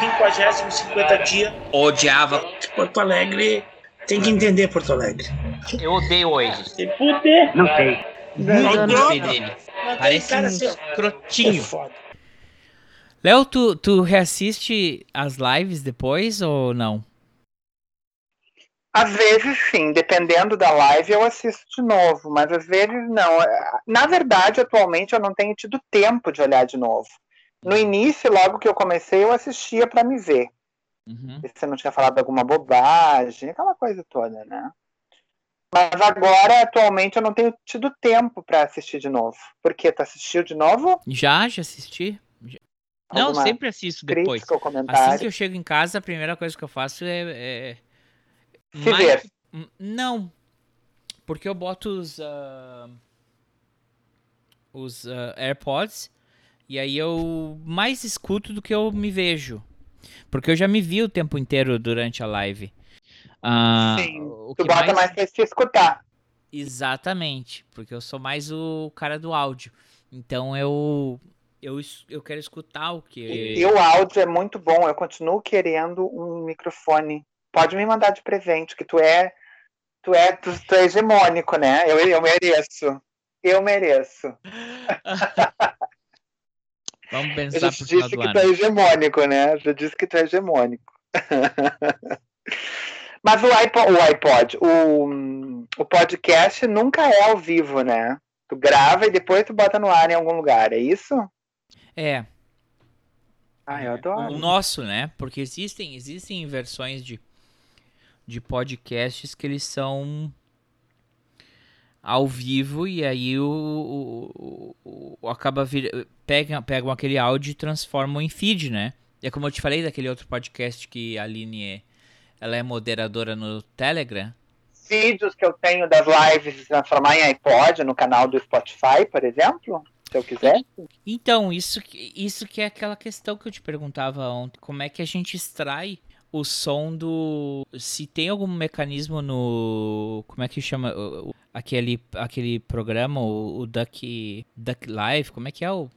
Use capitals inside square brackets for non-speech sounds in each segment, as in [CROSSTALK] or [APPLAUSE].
50 50 dia. Odiava. Porto Alegre tem que entender Porto Alegre. Eu odeio hoje. Se fuder. Não sei. Não sei dele. Parece um escrotinho. É Léo, tu, tu reassiste as lives depois ou não? Às vezes sim, dependendo da live eu assisto de novo, mas às vezes não. Na verdade, atualmente eu não tenho tido tempo de olhar de novo. No início, logo que eu comecei, eu assistia para me ver. Uhum. Se você não tinha falado alguma bobagem, aquela coisa toda, né? Mas agora, atualmente, eu não tenho tido tempo para assistir de novo. Por quê? Tu assistiu de novo? Já, já assisti. Já. Não, sempre assisto depois. Assim que eu chego em casa, a primeira coisa que eu faço é. é... Se ver. Hum, Não. Porque eu boto os. ah, os ah, AirPods. E aí eu mais escuto do que eu me vejo. Porque eu já me vi o tempo inteiro durante a live. Ah, Sim. o Tu que bota mais pra se escutar. Exatamente, porque eu sou mais o cara do áudio. Então eu eu, eu quero escutar o que E o áudio é muito bom. Eu continuo querendo um microfone. Pode me mandar de presente, que tu é. Tu é, tu, tu é hegemônico, né? Eu, eu mereço. Eu mereço. [LAUGHS] Vamos Eu pensar já pro te final disse que é hegemônico, né? Já disse que é hegemônico. Mas o iPod, o, iPod o, o podcast nunca é ao vivo, né? Tu grava e depois tu bota no ar em algum lugar, é isso? É, Ah, eu o adoro. nosso, né? Porque existem existem versões de de podcasts que eles são ao vivo e aí o, o, o- acaba vir, pegam, pegam aquele áudio e transformam em feed, né? É como eu te falei daquele outro podcast que a Aline é, ela é moderadora no Telegram. Vídeos que eu tenho das lives se transformar em iPod no canal do Spotify, por exemplo, se eu quiser. Então, isso, isso que é aquela questão que eu te perguntava ontem. Como é que a gente extrai o som do. Se tem algum mecanismo no. Como é que chama? Aquele, aquele programa, o, o Duck, Duck Live, como é que é o.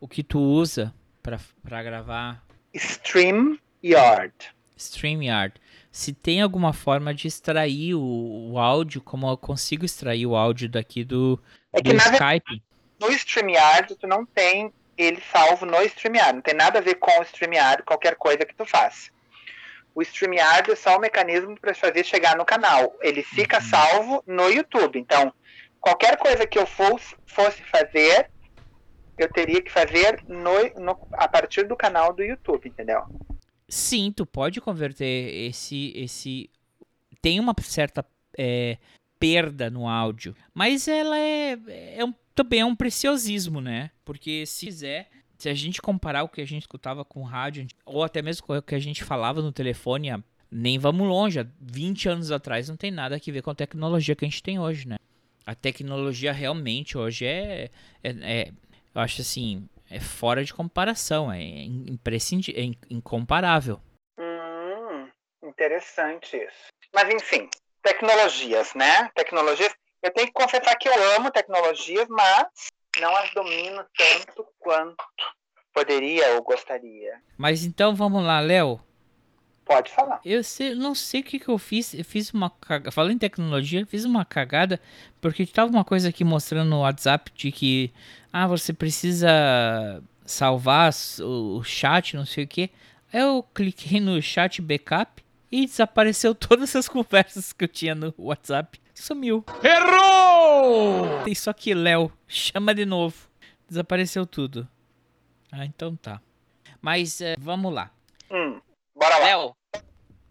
O que tu usa pra, pra gravar Stream Yard. StreamYard. Se tem alguma forma de extrair o, o áudio, como eu consigo extrair o áudio daqui do, É que do na verdade, Skype. no StreamYard tu não tem ele salvo no StreamYard. Não tem nada a ver com o StreamYard, qualquer coisa que tu faça. O StreamYard é só o mecanismo para fazer chegar no canal. Ele fica Uhum. salvo no YouTube. Então, qualquer coisa que eu fosse, fosse fazer, eu teria que fazer no, no- a partir do canal do YouTube, entendeu? Sim, tu pode converter esse. esse Tem uma certa é, perda no áudio, mas ela é, é um- também é um preciosismo, né? Porque se quiser, se a gente comparar o que a gente escutava com rádio, ou até mesmo o que a gente falava no telefone, nem vamos longe, há 20 anos atrás não tem nada a ver com a tecnologia que a gente tem hoje, né? A tecnologia realmente hoje é, é, é- eu acho assim, é fora de comparação, é imprescindível, é in- incomparável. Hum, interessante isso. Mas enfim, tecnologias, né? Tecnologias. Eu tenho que confessar que eu amo tecnologias, mas não as domino tanto quanto poderia ou gostaria. Mas então vamos lá, Léo. Pode falar. Eu sei- não sei o que, que eu fiz. Eu fiz uma cagada. Falando em tecnologia, fiz uma cagada. Porque tava uma coisa aqui mostrando no WhatsApp de que. Ah, você precisa salvar o, chat, não sei o que. Eu cliquei no chat backup e desapareceu [LAUGHS] todas as conversas que eu tinha no WhatsApp. Sumiu. Errou! Tem só que Léo. Chama de novo. Desapareceu tudo. Ah, então tá. Mas eh, vamos lá. Hum, bora lá. Léo,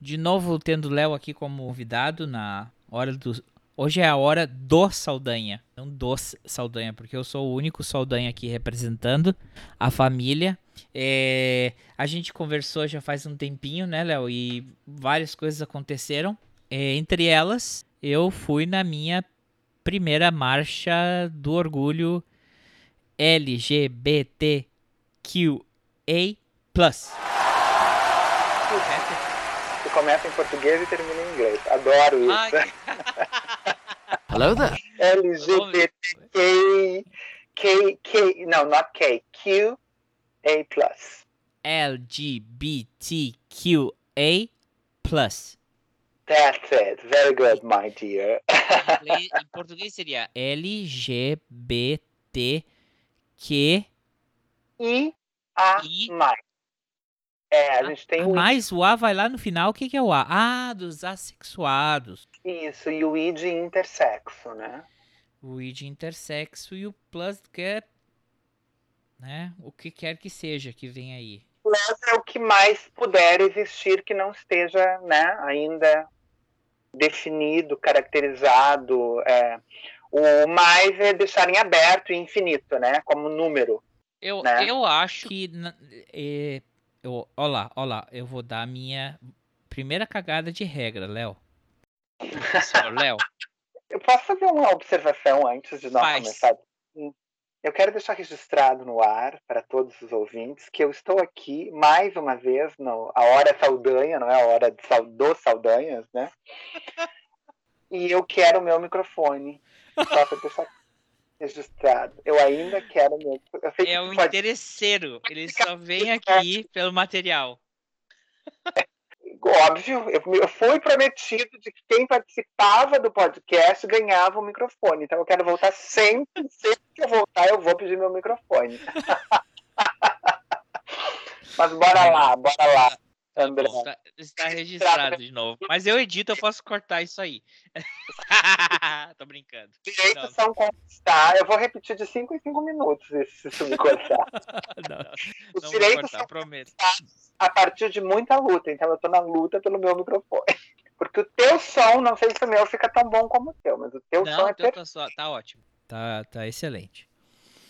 De novo, tendo Léo aqui como convidado na hora do. Hoje é a hora do Saldanha, não do Saldanha, porque eu sou o único Saldanha aqui representando a família. É, a gente conversou já faz um tempinho, né, Léo? E várias coisas aconteceram. É, entre elas, eu fui na minha primeira marcha do orgulho LGBTQA. Tu começa em português e termina em inglês. Adoro isso. Ai, [LAUGHS] Hello there. LGBTQ. K, K, não, not K. Q, A+. LGBTQA+. That's it. Very good, my dear. Em, [LAUGHS] português seria LGBTQ E a E- mais. É, a gente tem Ah, o mais o A vai lá no final. O que, que é o A? Ah, dos assexuados. isso e o I de intersexo, né? O I de intersexo e o plus que é. Né? O que quer que seja que vem aí. Plus é o que mais puder existir que não esteja, né, ainda definido, caracterizado. É. O mais é deixar em aberto e infinito, né? Como número. Eu, Né? eu acho que. é, eu, ó lá, ó lá. Eu vou dar a minha primeira cagada de regra, Léo. Léo. [LAUGHS] Eu posso fazer uma observação antes de nós Faz. começar? Hum. Eu quero deixar registrado no ar para todos os ouvintes que eu estou aqui mais uma vez no a hora Saldanha, não é a hora de dos Saldanhas, né? [LAUGHS] E eu quero o meu microfone. Só para deixar registrado. Eu ainda quero o meu. Eu sei que É um pode interesseiro. Ele só vem aqui pelo material. Óbvio, eu, eu fui prometido de que quem participava do podcast ganhava o microfone. Então eu quero voltar sempre, [LAUGHS] sempre que eu voltar, eu vou pedir meu microfone. [LAUGHS] Mas bora lá, bora lá, André. Está, está registrado de novo. Mas eu edito, eu posso cortar isso aí. [LAUGHS] Tô brincando. Direitos são conquistar. Eu vou repetir de 5 em 5 minutos isso, se isso me cortar. [LAUGHS] Não, Os não direitos cortar, são prometo. a partir de muita luta. Então eu tô na luta pelo meu microfone. [LAUGHS] Porque o teu som, não sei se o meu fica tão bom como o teu, mas o teu som Não, é então perfeito. tá, só- tá ótimo. Tá, tá excelente.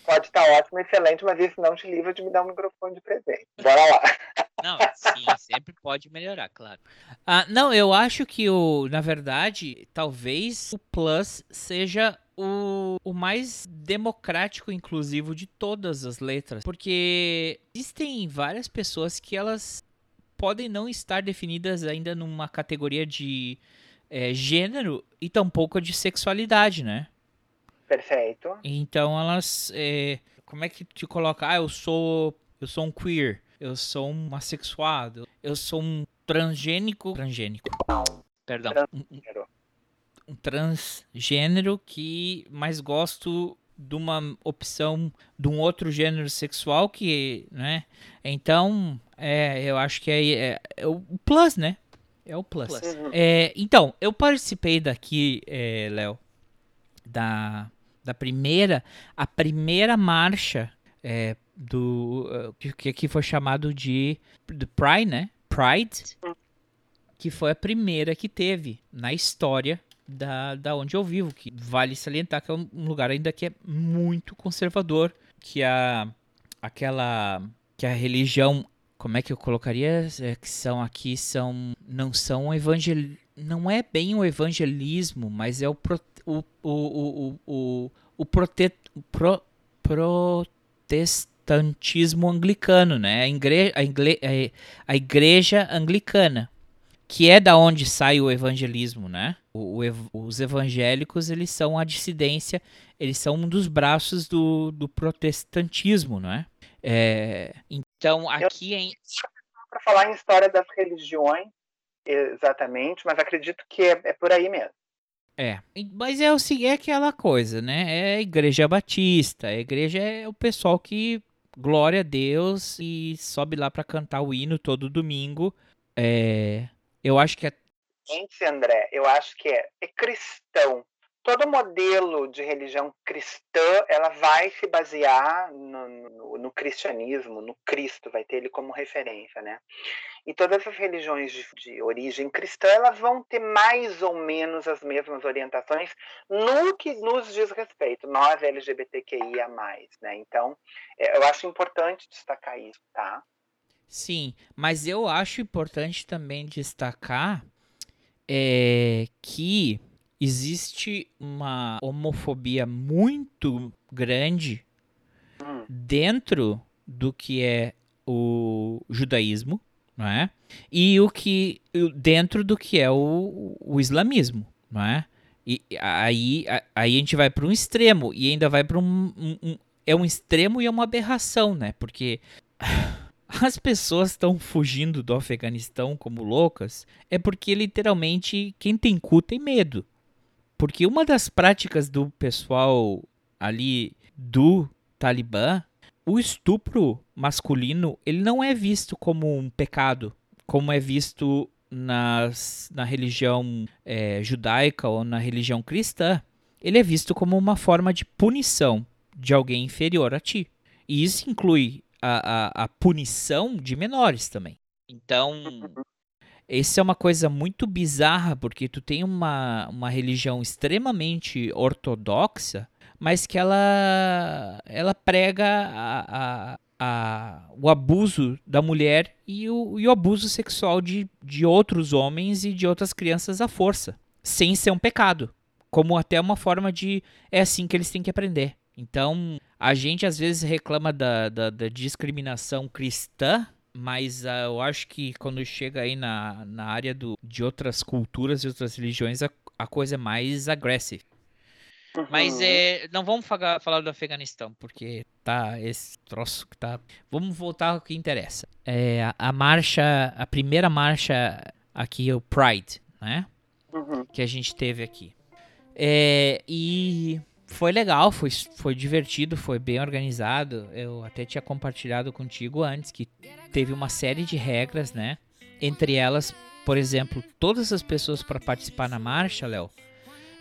Pode estar ótimo, excelente, mas isso não te livra de me dar um microfone de presente. Bora lá. [LAUGHS] Não, sim, sempre pode melhorar, claro. Ah, não, eu acho que o, na verdade, talvez o Plus seja o, o mais democrático e inclusivo de todas as letras, porque existem várias pessoas que elas podem não estar definidas ainda numa categoria de eh, gênero e tampouco de sexualidade, né? Perfeito. Então elas. é, como é que te coloca? Ah, eu sou. Eu sou um queer. Eu sou um assexuado. Eu sou um transgênico. Transgênico. Perdão. Um, um- Transgênero. um transgênero que mais gosto de uma opção de um outro gênero sexual que, né? Então, é, eu acho que é, é- é o plus, né? É o plus. Uhum. É, então, eu participei daqui, é, Léo, da, da primeira, a primeira marcha é, do uh, que- aqui foi chamado de do Pride, né? Pride, que foi a primeira que teve na história da, da onde eu vivo, que vale salientar que é um um lugar ainda que é muito conservador, que a aquela que a religião como é que eu colocaria é, que são aqui são não são evangel não é bem o evangelismo mas é o pro, o, o, o, o, prote, pro, protestantismo anglicano né a, igre, a, igle, a, igreja anglicana que é da onde sai o evangelismo né o, o os evangélicos eles são a dissidência eles são um dos braços do, do protestantismo não é é, então, aqui em. Para falar em história das religiões, exatamente, mas acredito que é, é por aí mesmo. É. Mas é, o, é aquela coisa, né? É a igreja batista. A igreja é o pessoal que glória a Deus e sobe lá pra cantar o hino todo domingo. É, eu acho que é. Gente, André, eu acho que é, é cristão. Todo modelo de religião cristã, ela vai se basear no, no, no cristianismo, no Cristo, vai ter ele como referência, né? E todas as religiões de, de origem cristã, elas vão ter mais ou menos as mesmas orientações no que nos diz respeito, nós LGBTQIA+, né? Então, é, eu acho importante destacar isso, tá? Sim, mas eu acho importante também destacar é, que existe uma homofobia muito grande dentro do que é o judaísmo, não é? E o que dentro do que é o, o islamismo, não é? E aí, aí a gente vai para um extremo e ainda vai para um, um- um- é um extremo e é uma aberração, né? Porque [LAUGHS] as pessoas estão fugindo do Afeganistão como loucas é porque literalmente quem tem cu tem medo. Porque uma das práticas do pessoal ali do Talibã, o estupro masculino, ele não é visto como um pecado, como é visto nas, na religião é, judaica ou na religião cristã. Ele é visto como uma forma de punição de alguém inferior a ti. E isso inclui a, a, a punição de menores também. Então, isso é uma coisa muito bizarra, porque tu tem uma, uma religião extremamente ortodoxa, mas que ela, ela prega a, a, a, o abuso da mulher e o, e o abuso sexual de, de outros homens e de outras crianças à força, sem ser um pecado. Como até uma forma de. É assim que eles têm que aprender. Então, a gente às vezes reclama da, da, da discriminação cristã, mas uh, eu acho que quando chega aí na, na área do, de outras culturas e outras religiões, a, a coisa é mais agressiva. Uhum. Mas é, não vamos falar, falar do Afeganistão, porque tá esse troço que tá. Vamos voltar ao que interessa. É, a, a marcha, a primeira marcha aqui, o Pride, né? Uhum. Que a gente teve aqui. É, e foi legal, foi, foi divertido, foi bem organizado. Eu até tinha compartilhado contigo antes que teve uma série de regras, né? Entre elas, por exemplo, todas as pessoas para participar na marcha, Léo,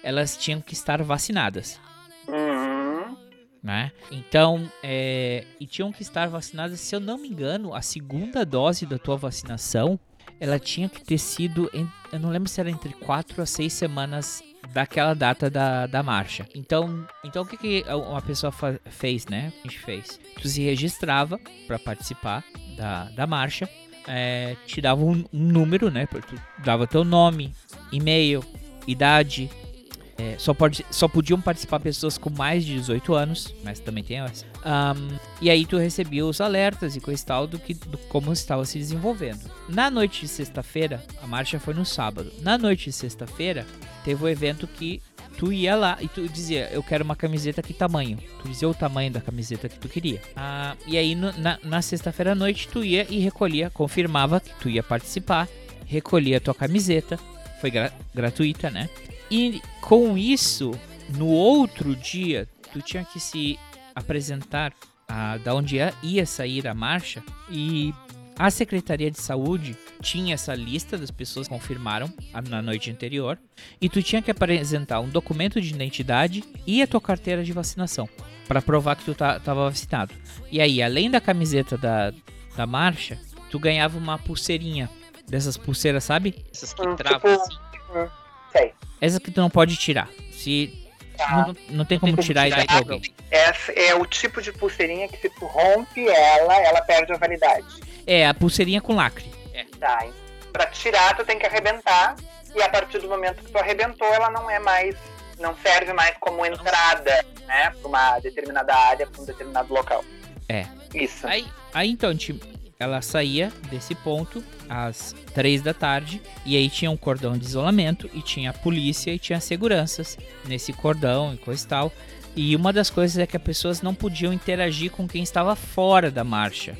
elas tinham que estar vacinadas. Uhum. Né? Então, é, e tinham que estar vacinadas, se eu não me engano, a segunda dose da tua vacinação, ela tinha que ter sido, eu não lembro se era entre 4 a 6 semanas daquela data da, da marcha. Então, então o que, que uma pessoa fez, né? A gente fez. Tu se registrava para participar da, da marcha, é, te dava um, um, número, né? Tu dava teu nome, e-mail, idade. É, só, pode, só podiam participar pessoas com mais de 18 anos, mas também tem essa. Um, e aí tu recebia os alertas e coisa e tal do que do como estava se desenvolvendo. Na noite de sexta-feira, a marcha foi no sábado. Na noite de sexta-feira, teve um evento que tu ia lá e tu dizia, eu quero uma camiseta que tamanho. Tu dizia o tamanho da camiseta que tu queria. Ah, e aí no, na, na sexta-feira à noite tu ia e recolhia, confirmava que tu ia participar, recolhia a tua camiseta, foi gra gratuita, né? E com isso, no outro dia, tu tinha que se apresentar a, da onde ia, ia sair a marcha e a Secretaria de Saúde tinha essa lista das pessoas que confirmaram na noite anterior e tu tinha que apresentar um documento de identidade e a tua carteira de vacinação para provar que tu tá, tava vacinado. E aí, além da camiseta da, da marcha, tu ganhava uma pulseirinha dessas pulseiras, sabe? Essas que hum, travam tipo, assim. Sei. Essas que tu não pode tirar. Se Tá. Não, não, tem como tirar, tirar e dar pra alguém. Essa é o tipo de pulseirinha que se tu rompe ela, ela perde a validade. É, a pulseirinha com lacre. É. Tá, pra tirar tu tem que arrebentar e a partir do momento que tu arrebentou ela não é mais, não serve mais como entrada, né, pra uma determinada área, pra um determinado local. É. Isso. Aí, aí então, tipo, ela saía desse ponto às três da tarde e aí tinha um cordão de isolamento e tinha a polícia e tinha seguranças nesse cordão e coisa e tal. E uma das coisas é que as pessoas não podiam interagir com quem estava fora da marcha,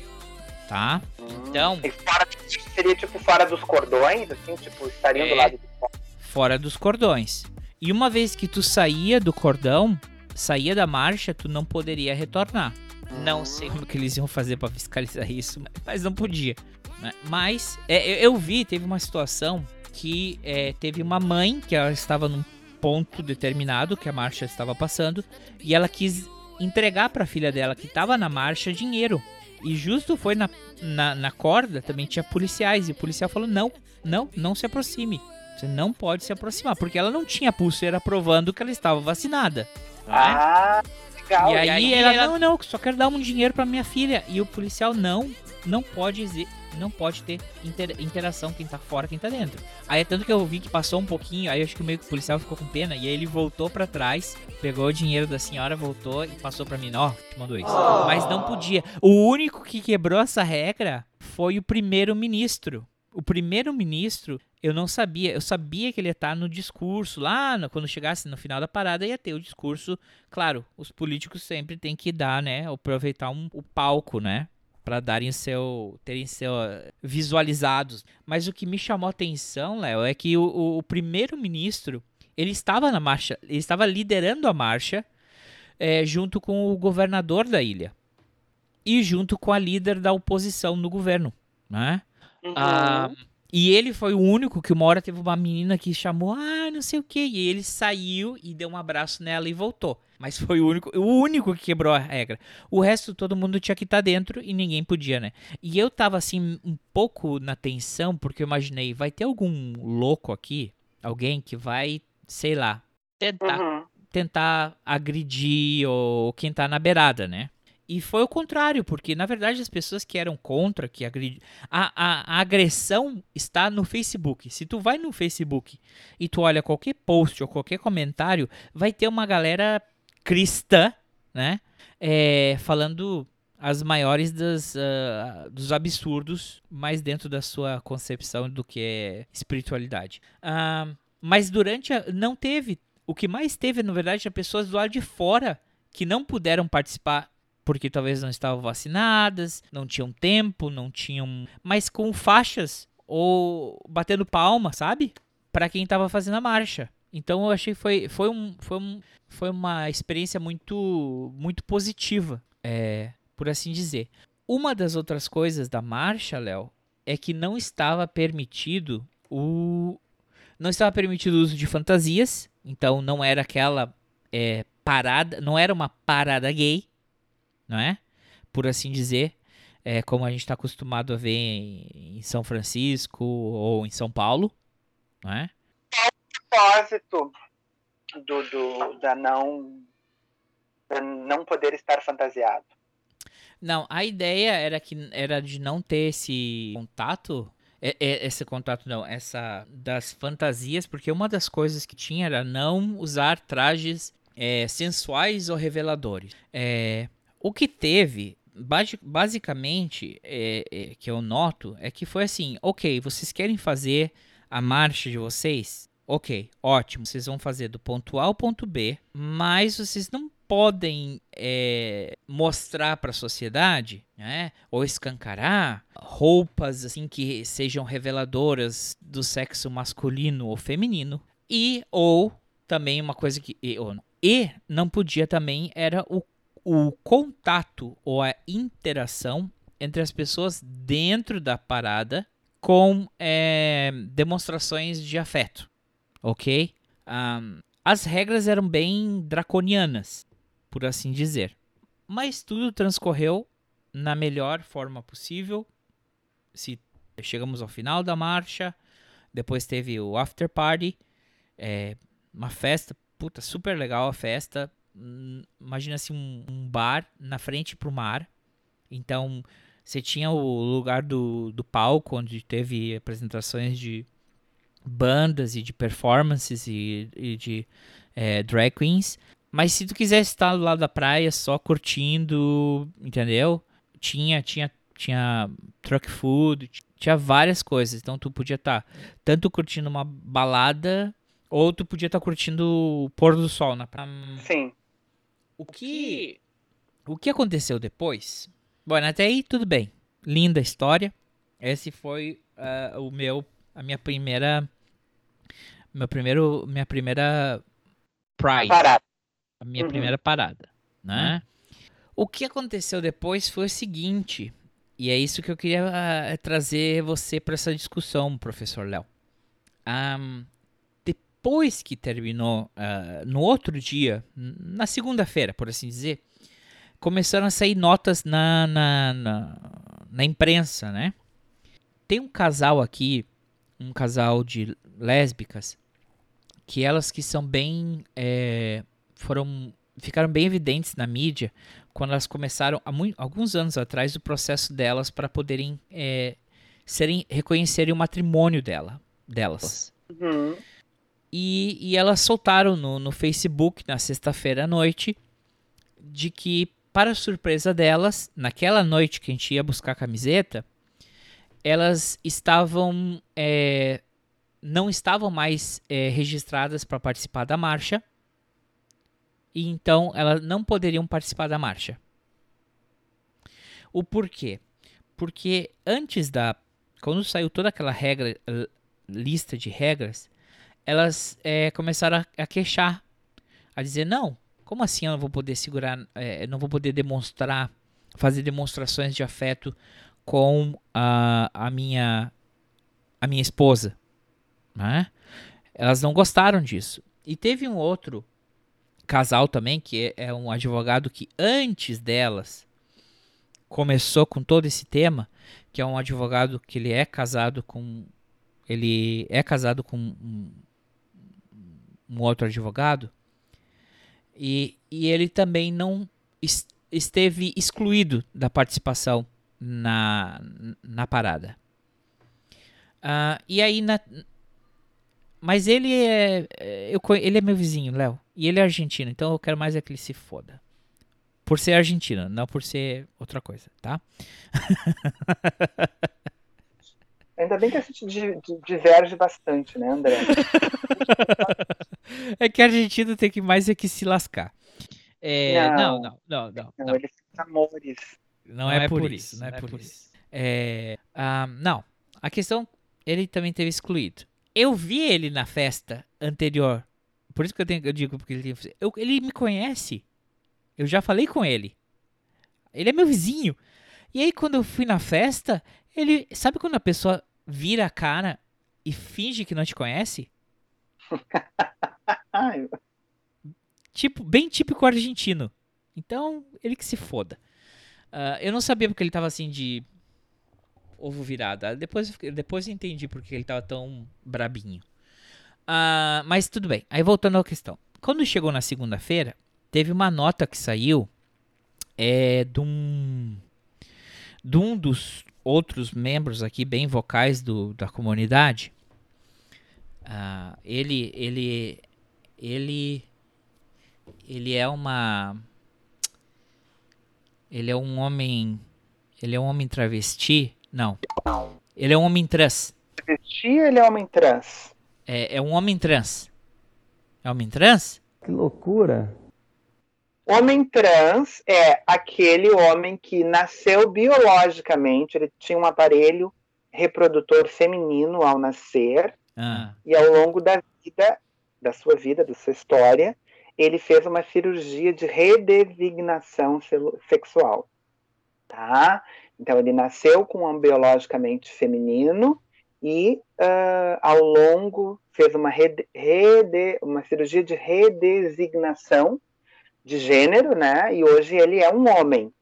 tá? Então, fora, seria tipo fora dos cordões, assim, tipo estaria é, do lado de fora. Fora dos cordões. E uma vez que tu saía do cordão, saía da marcha, tu não poderia retornar. Não sei como que eles iam fazer para fiscalizar isso, mas não podia. Né? Mas é, eu vi, teve uma situação que é, teve uma mãe que ela estava num ponto determinado que a marcha estava passando e ela quis entregar para a filha dela que estava na marcha dinheiro. E justo foi na, na, na, corda, também tinha policiais. E o policial falou: não, não, não se aproxime. Você não pode se aproximar. Porque ela não tinha pulseira provando que ela estava vacinada. Né? Ah, legal. E aí, e aí ela, ela, não, não, só quero dar um dinheiro para minha filha. E o policial, não, não pode não pode ter inter, interação quem tá fora, quem tá dentro. Aí é tanto que eu vi que passou um pouquinho, aí acho que meio que o policial ficou com pena, e aí ele voltou para trás, pegou o dinheiro da senhora, voltou e passou para mim, ó, te mandou isso. Oh. Mas não podia. O único que quebrou essa regra foi o primeiro-ministro. O primeiro-ministro, eu não sabia. Eu sabia que ele ia estar no discurso. Lá, no, quando chegasse no final da parada, ia ter o discurso. Claro, os políticos sempre têm que dar, né? Aproveitar um, o palco, né? para darem seu terem seu visualizados. Mas o que me chamou a atenção, Léo, é que o, o, o primeiro-ministro ele estava na marcha, ele estava liderando a marcha é, junto com o governador da ilha e junto com a líder da oposição no governo, né? Uhum. Ah, e ele foi o único que uma hora teve uma menina que chamou, ah, não sei o que, e ele saiu e deu um abraço nela e voltou. Mas foi o único, o único que quebrou a regra. O resto todo mundo tinha que estar tá dentro e ninguém podia, né? E eu tava assim um pouco na tensão porque eu imaginei, vai ter algum louco aqui, alguém que vai, sei lá, tentar uhum. tentar agredir ou quem tá na beirada, né? E foi o contrário, porque na verdade as pessoas que eram contra, que agredi... a, a, a, agressão está no Facebook. Se tu vai no Facebook e tu olha qualquer post ou qualquer comentário, vai ter uma galera cristã, né? É, falando as maiores das, uh, dos absurdos, mais dentro da sua concepção do que é espiritualidade. Uh, mas durante a, não teve. O que mais teve, na verdade, é pessoas do lado de fora que não puderam participar porque talvez não estavam vacinadas, não tinham tempo, não tinham, mas com faixas ou batendo palma, sabe? Para quem estava fazendo a marcha. Então eu achei que foi, foi, um, foi, um, foi uma experiência muito, muito positiva, é, por assim dizer. Uma das outras coisas da marcha, Léo, é que não estava permitido o. Não estava permitido o uso de fantasias. Então não era aquela é, parada. Não era uma parada gay. Não é? Por assim dizer. É, como a gente está acostumado a ver em, em São Francisco ou em São Paulo. Não é? propósito do, do, da não da não poder estar fantasiado. Não, a ideia era que era de não ter esse contato, é, é, esse contato não, essa das fantasias, porque uma das coisas que tinha era não usar trajes é, sensuais ou reveladores. É, o que teve basicamente é, é, que eu noto é que foi assim, ok, vocês querem fazer a marcha de vocês? Ok, ótimo. Vocês vão fazer do ponto A ao ponto B, mas vocês não podem é, mostrar para a sociedade, né, ou escancarar roupas assim que sejam reveladoras do sexo masculino ou feminino e ou também uma coisa que e, ou, e não podia também era o, o contato ou a interação entre as pessoas dentro da parada com é, demonstrações de afeto ok? Um, as regras eram bem draconianas, por assim dizer. Mas tudo transcorreu na melhor forma possível. Se chegamos ao final da marcha, depois teve o after party, é, uma festa, puta, super legal a festa. Hum, imagina assim um, um bar na frente pro mar. Então você tinha o lugar do, do palco onde teve apresentações de bandas e de performances e, e de é, drag queens. Mas se tu quiser estar do lado da praia só curtindo, entendeu? Tinha, tinha, tinha truck food, tinha várias coisas. Então tu podia estar tá tanto curtindo uma balada ou tu podia estar tá curtindo o pôr do sol na praia. Sim. O que o que aconteceu depois? Bom, até aí tudo bem. Linda história. Esse foi uh, o meu a minha primeira meu primeiro minha primeira pride, parada. a minha uhum. primeira parada, né? Uhum. O que aconteceu depois foi o seguinte, e é isso que eu queria uh, trazer você para essa discussão, professor Léo. Um, depois que terminou, uh, no outro dia, na segunda-feira, por assim dizer, começaram a sair notas na, na, na, na imprensa, né? Tem um casal aqui um casal de lésbicas que elas que são bem é, foram ficaram bem evidentes na mídia quando elas começaram há muito, alguns anos atrás o processo delas para poderem é, serem reconhecerem o matrimônio dela delas uhum. E, e elas soltaram no, no Facebook na sexta-feira à noite de que para surpresa delas naquela noite que a gente ia buscar a camiseta elas estavam é, não estavam mais é, registradas para participar da marcha e então elas não poderiam participar da marcha. O porquê? porque antes da. Quando saiu toda aquela regra, lista de regras, elas é, começaram a, a, queixar, a dizer: não, como assim eu não vou poder segurar, é, não vou poder demonstrar, fazer demonstrações de afeto com a, a minha a minha esposa, né? Elas não gostaram disso. E teve um outro casal também que é, é um advogado que antes delas começou com todo esse tema, que é um advogado que ele é casado com ele é casado com um, outro advogado e, e ele também não esteve excluído da participação na, na parada. Uh, e aí na, mas ele é, é eu, ele é meu vizinho, Léo, e ele é argentino, então eu quero mais é que ele se foda. Por ser argentino, não por ser outra coisa, tá? [LAUGHS] Ainda bem que a gente diverge bastante, né, André? [LAUGHS] é que argentino tem que mais é que se lascar. É, não, não, não, não, não. Eles são amores. Não, não é, é, por isso, não é, por, isso. É, ah, não, a questão, ele também teve excluído. Eu vi ele na festa anterior. Por isso que eu, tenho, eu digo, porque ele, eu, ele me conhece. Eu já falei com ele. Ele é meu vizinho. E aí, quando eu fui na festa, ele. Sabe quando a pessoa vira a cara e finge que não te conhece? [LAUGHS] tipo, bem típico argentino. Então, ele que se foda. Uh, eu não sabia porque ele tava assim de ovo virado. Depois, depois eu entendi porque ele tava tão brabinho. Uh, mas tudo bem. Aí voltando à questão. Quando chegou na segunda-feira, teve uma nota que saiu é, de um, de um dos outros membros aqui bem vocais do, da comunidade. Uh, ele, ele, ele, ele é uma, ele é um homem, ele é um homem travesti. Não, ele é um homem trans. Travesti ou ele é homem trans? É, é um homem trans. É homem trans? Que loucura! Homem trans é aquele homem que nasceu biologicamente, ele tinha um aparelho reprodutor feminino ao nascer, ah. e ao longo da vida, da sua vida, da sua história, ele fez uma cirurgia de redesignação sexual. Tá? Então, ele nasceu com um biologicamente feminino e, uh, ao longo, fez uma, rede, rede, uma cirurgia de redesignação de gênero, né? E hoje ele é um homem,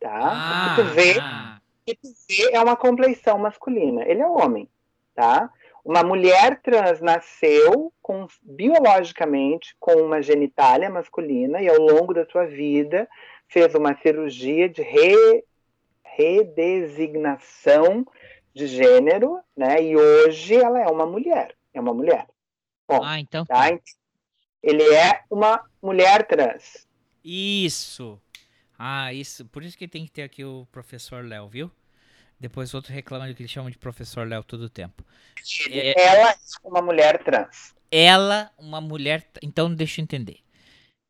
tá? Ah, que tu vê, ah. que tu vê é uma compleição masculina. Ele é um homem, tá? Uma mulher trans nasceu com, biologicamente com uma genitália masculina e ao longo da sua vida fez uma cirurgia de re, redesignação de gênero, né? E hoje ela é uma mulher, é uma mulher. Bom, ah, então. Tá? Ele é uma mulher trans. Isso. Ah, isso. Por isso que tem que ter aqui o professor Léo, viu? Depois outro reclama de que ele chama de professor Léo todo o tempo. É... Ela é uma mulher trans. Ela, uma mulher. Então deixa eu entender.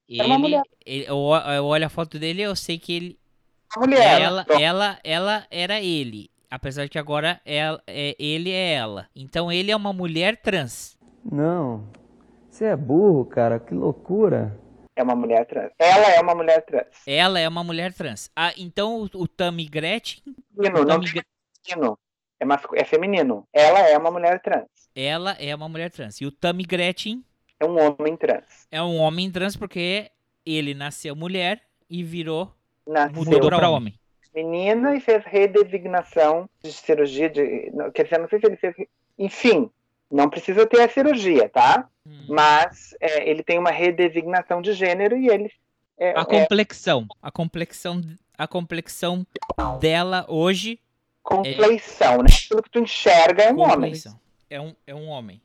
Ele, é uma mulher. Ele, eu, eu olho a foto dele eu sei que ele. Uma mulher. Ela, ela, ela era ele. Apesar de que agora é, é, ele é ela. Então ele é uma mulher trans. Não, você é burro, cara, que loucura. É uma mulher trans. Ela é uma mulher trans. Ela é uma mulher trans. Ah, então o, o Tammy Gretchen. Feminino, não feminino. É, masc... é feminino. Ela é uma mulher trans. Ela é uma mulher trans. E o Tammy Gretchen. É um homem trans. É um homem trans porque ele nasceu mulher e virou. Nasceu mudou pra homem. Menina e fez redesignação de cirurgia. De... Quer dizer, não sei se ele fez. Enfim, não precisa ter a cirurgia, tá? Hum. Mas é, ele tem uma redesignação de gênero e ele. É, a é complexão. É... A complexão. A complexão dela hoje. Compleição, né? Aquilo que tu enxerga é um homem. É um, é um homem.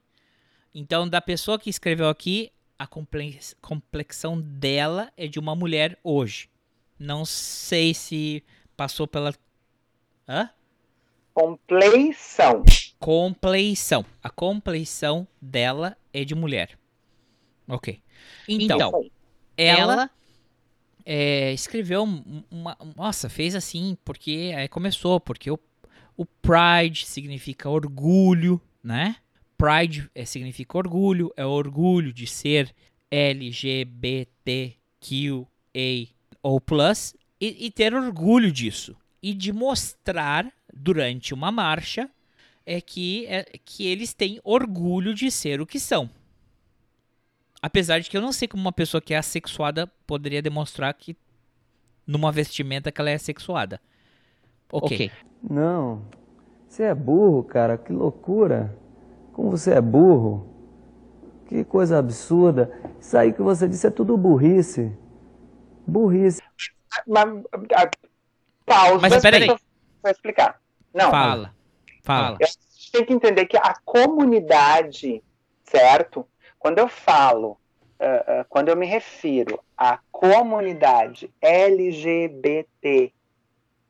Então, da pessoa que escreveu aqui, a complexão dela é de uma mulher hoje. Não sei se passou pela. Hã? Compleição. Compleição. A compleição dela é de mulher. Ok. Então, então ela, é, escreveu uma, Nossa, fez assim, porque aí começou, porque o, o Pride significa orgulho, né? Pride é, significa orgulho, é orgulho de ser LGBTQA ou plus e, e ter orgulho disso e de mostrar durante uma marcha é que, é que eles têm orgulho de ser o que são. Apesar de que eu não sei como uma pessoa que é assexuada poderia demonstrar que numa vestimenta que ela é assexuada. Ok. okay. Não. Você é burro, cara. Que loucura. Como você é burro. Que coisa absurda. Isso aí que você disse é tudo burrice. Burrice. Mas, pausa. Mas peraí. Vou explicar. Não. Fala. Fala. A gente tem que entender que a comunidade, certo? Quando eu falo, uh, uh, quando eu me refiro à comunidade LGBT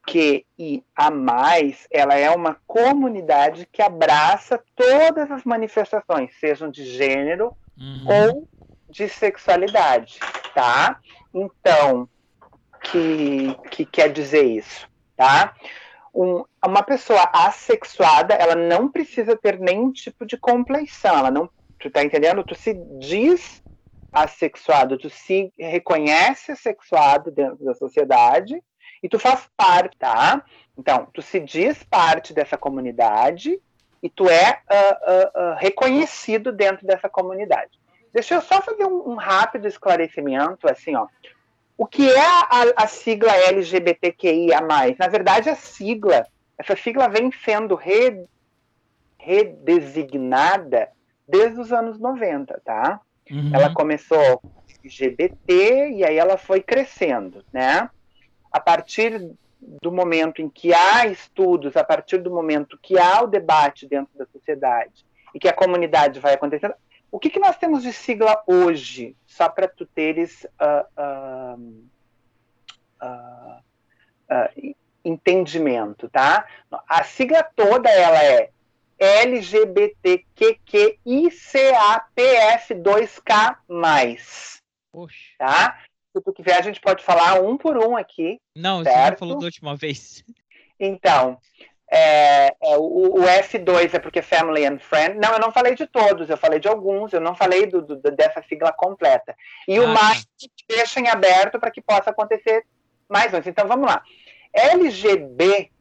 que e a mais, ela é uma comunidade que abraça todas as manifestações, sejam de gênero uhum. ou de sexualidade, tá? Então, que, que quer dizer isso, tá? Um, uma pessoa assexuada, ela não precisa ter nenhum tipo de compleição, ela não, tu tá entendendo? Tu se diz assexuado, tu se reconhece assexuado dentro da sociedade e tu faz parte, tá? Então, tu se diz parte dessa comunidade e tu é uh, uh, uh, reconhecido dentro dessa comunidade. Deixa eu só fazer um, um rápido esclarecimento, assim, ó. O que é a, a, sigla LGBTQIA+. Na verdade, a sigla, essa sigla vem sendo re, redesignada desde os anos 90, tá? Uhum. Ela começou LGBT e aí ela foi crescendo, né? A partir do momento em que há estudos, a partir do momento que há o debate dentro da sociedade e que a comunidade vai acontecendo, o que, que nós temos de sigla hoje? Só para tu teres uh, uh, uh, entendimento, tá? A sigla toda ela é LGBTQQICAPF2K+. Poxa. Tá? Se tu quiser, a gente pode falar um por um aqui. Não, certo? você já falou da última vez. Então, é, é, o, o, F2 é porque Family and Friend. Não, eu não falei de todos, eu falei de alguns, eu não falei do, do dessa sigla completa. E ah, o mais tá. deixa em aberto para que possa acontecer mais uns. Então vamos lá. LGB,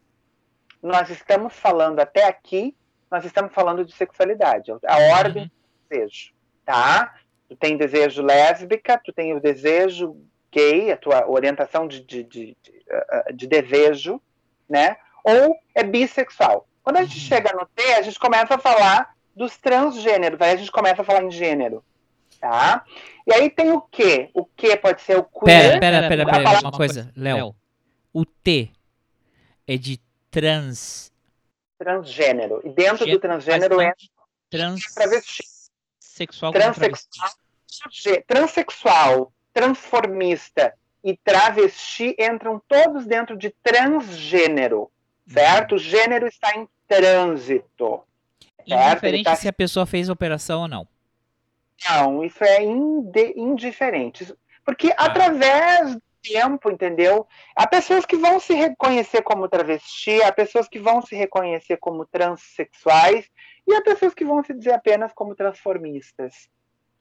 nós estamos falando até aqui, nós estamos falando de sexualidade, a uhum. ordem uhum. do desejo, tá? Tu tem desejo lésbica, tu tem o desejo gay, a tua orientação de, de, de, de, de desejo, né? Ou é bissexual. Quando a gente uhum. chega no T, a gente começa a falar dos transgêneros, aí a gente começa a falar em gênero. Tá? E aí tem o Q. O Q pode ser o queer. Pera, pera, pera, pera, palavra... uma coisa, Léo. O T é de trans. Transgênero. E dentro Gê... do transgênero é. Trans. Travesti. Sexual Transsexual. Transsexual, transformista e travesti entram todos dentro de transgênero certo? O gênero está em trânsito. Indiferente tá... se a pessoa fez a operação ou não. Não, isso é inde... indiferente. Porque ah. através do tempo, entendeu? Há pessoas que vão se reconhecer como travesti, há pessoas que vão se reconhecer como transexuais, e há pessoas que vão se dizer apenas como transformistas.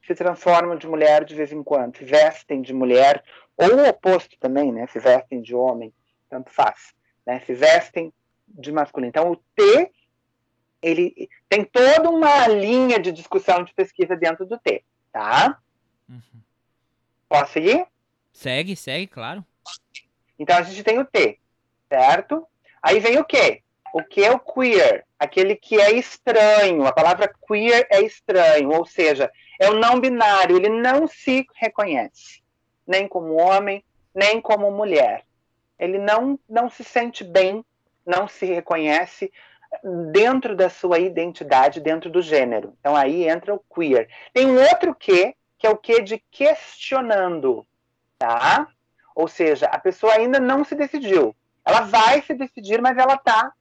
Se transformam de mulher de vez em quando, se vestem de mulher, ou o oposto também, né? Se vestem de homem, tanto faz né? Se vestem de masculino. Então, o T, ele tem toda uma linha de discussão de pesquisa dentro do T, tá? Uhum. Posso seguir? Segue, segue, claro. Então, a gente tem o T, certo? Aí vem o Q. O que é o queer? Aquele que é estranho. A palavra queer é estranho, ou seja, é o não binário. Ele não se reconhece, nem como homem, nem como mulher ele não, não se sente bem, não se reconhece dentro da sua identidade, dentro do gênero. Então aí entra o queer. Tem um outro que, que é o que de questionando, tá? Ou seja, a pessoa ainda não se decidiu. Ela vai se decidir, mas ela tá,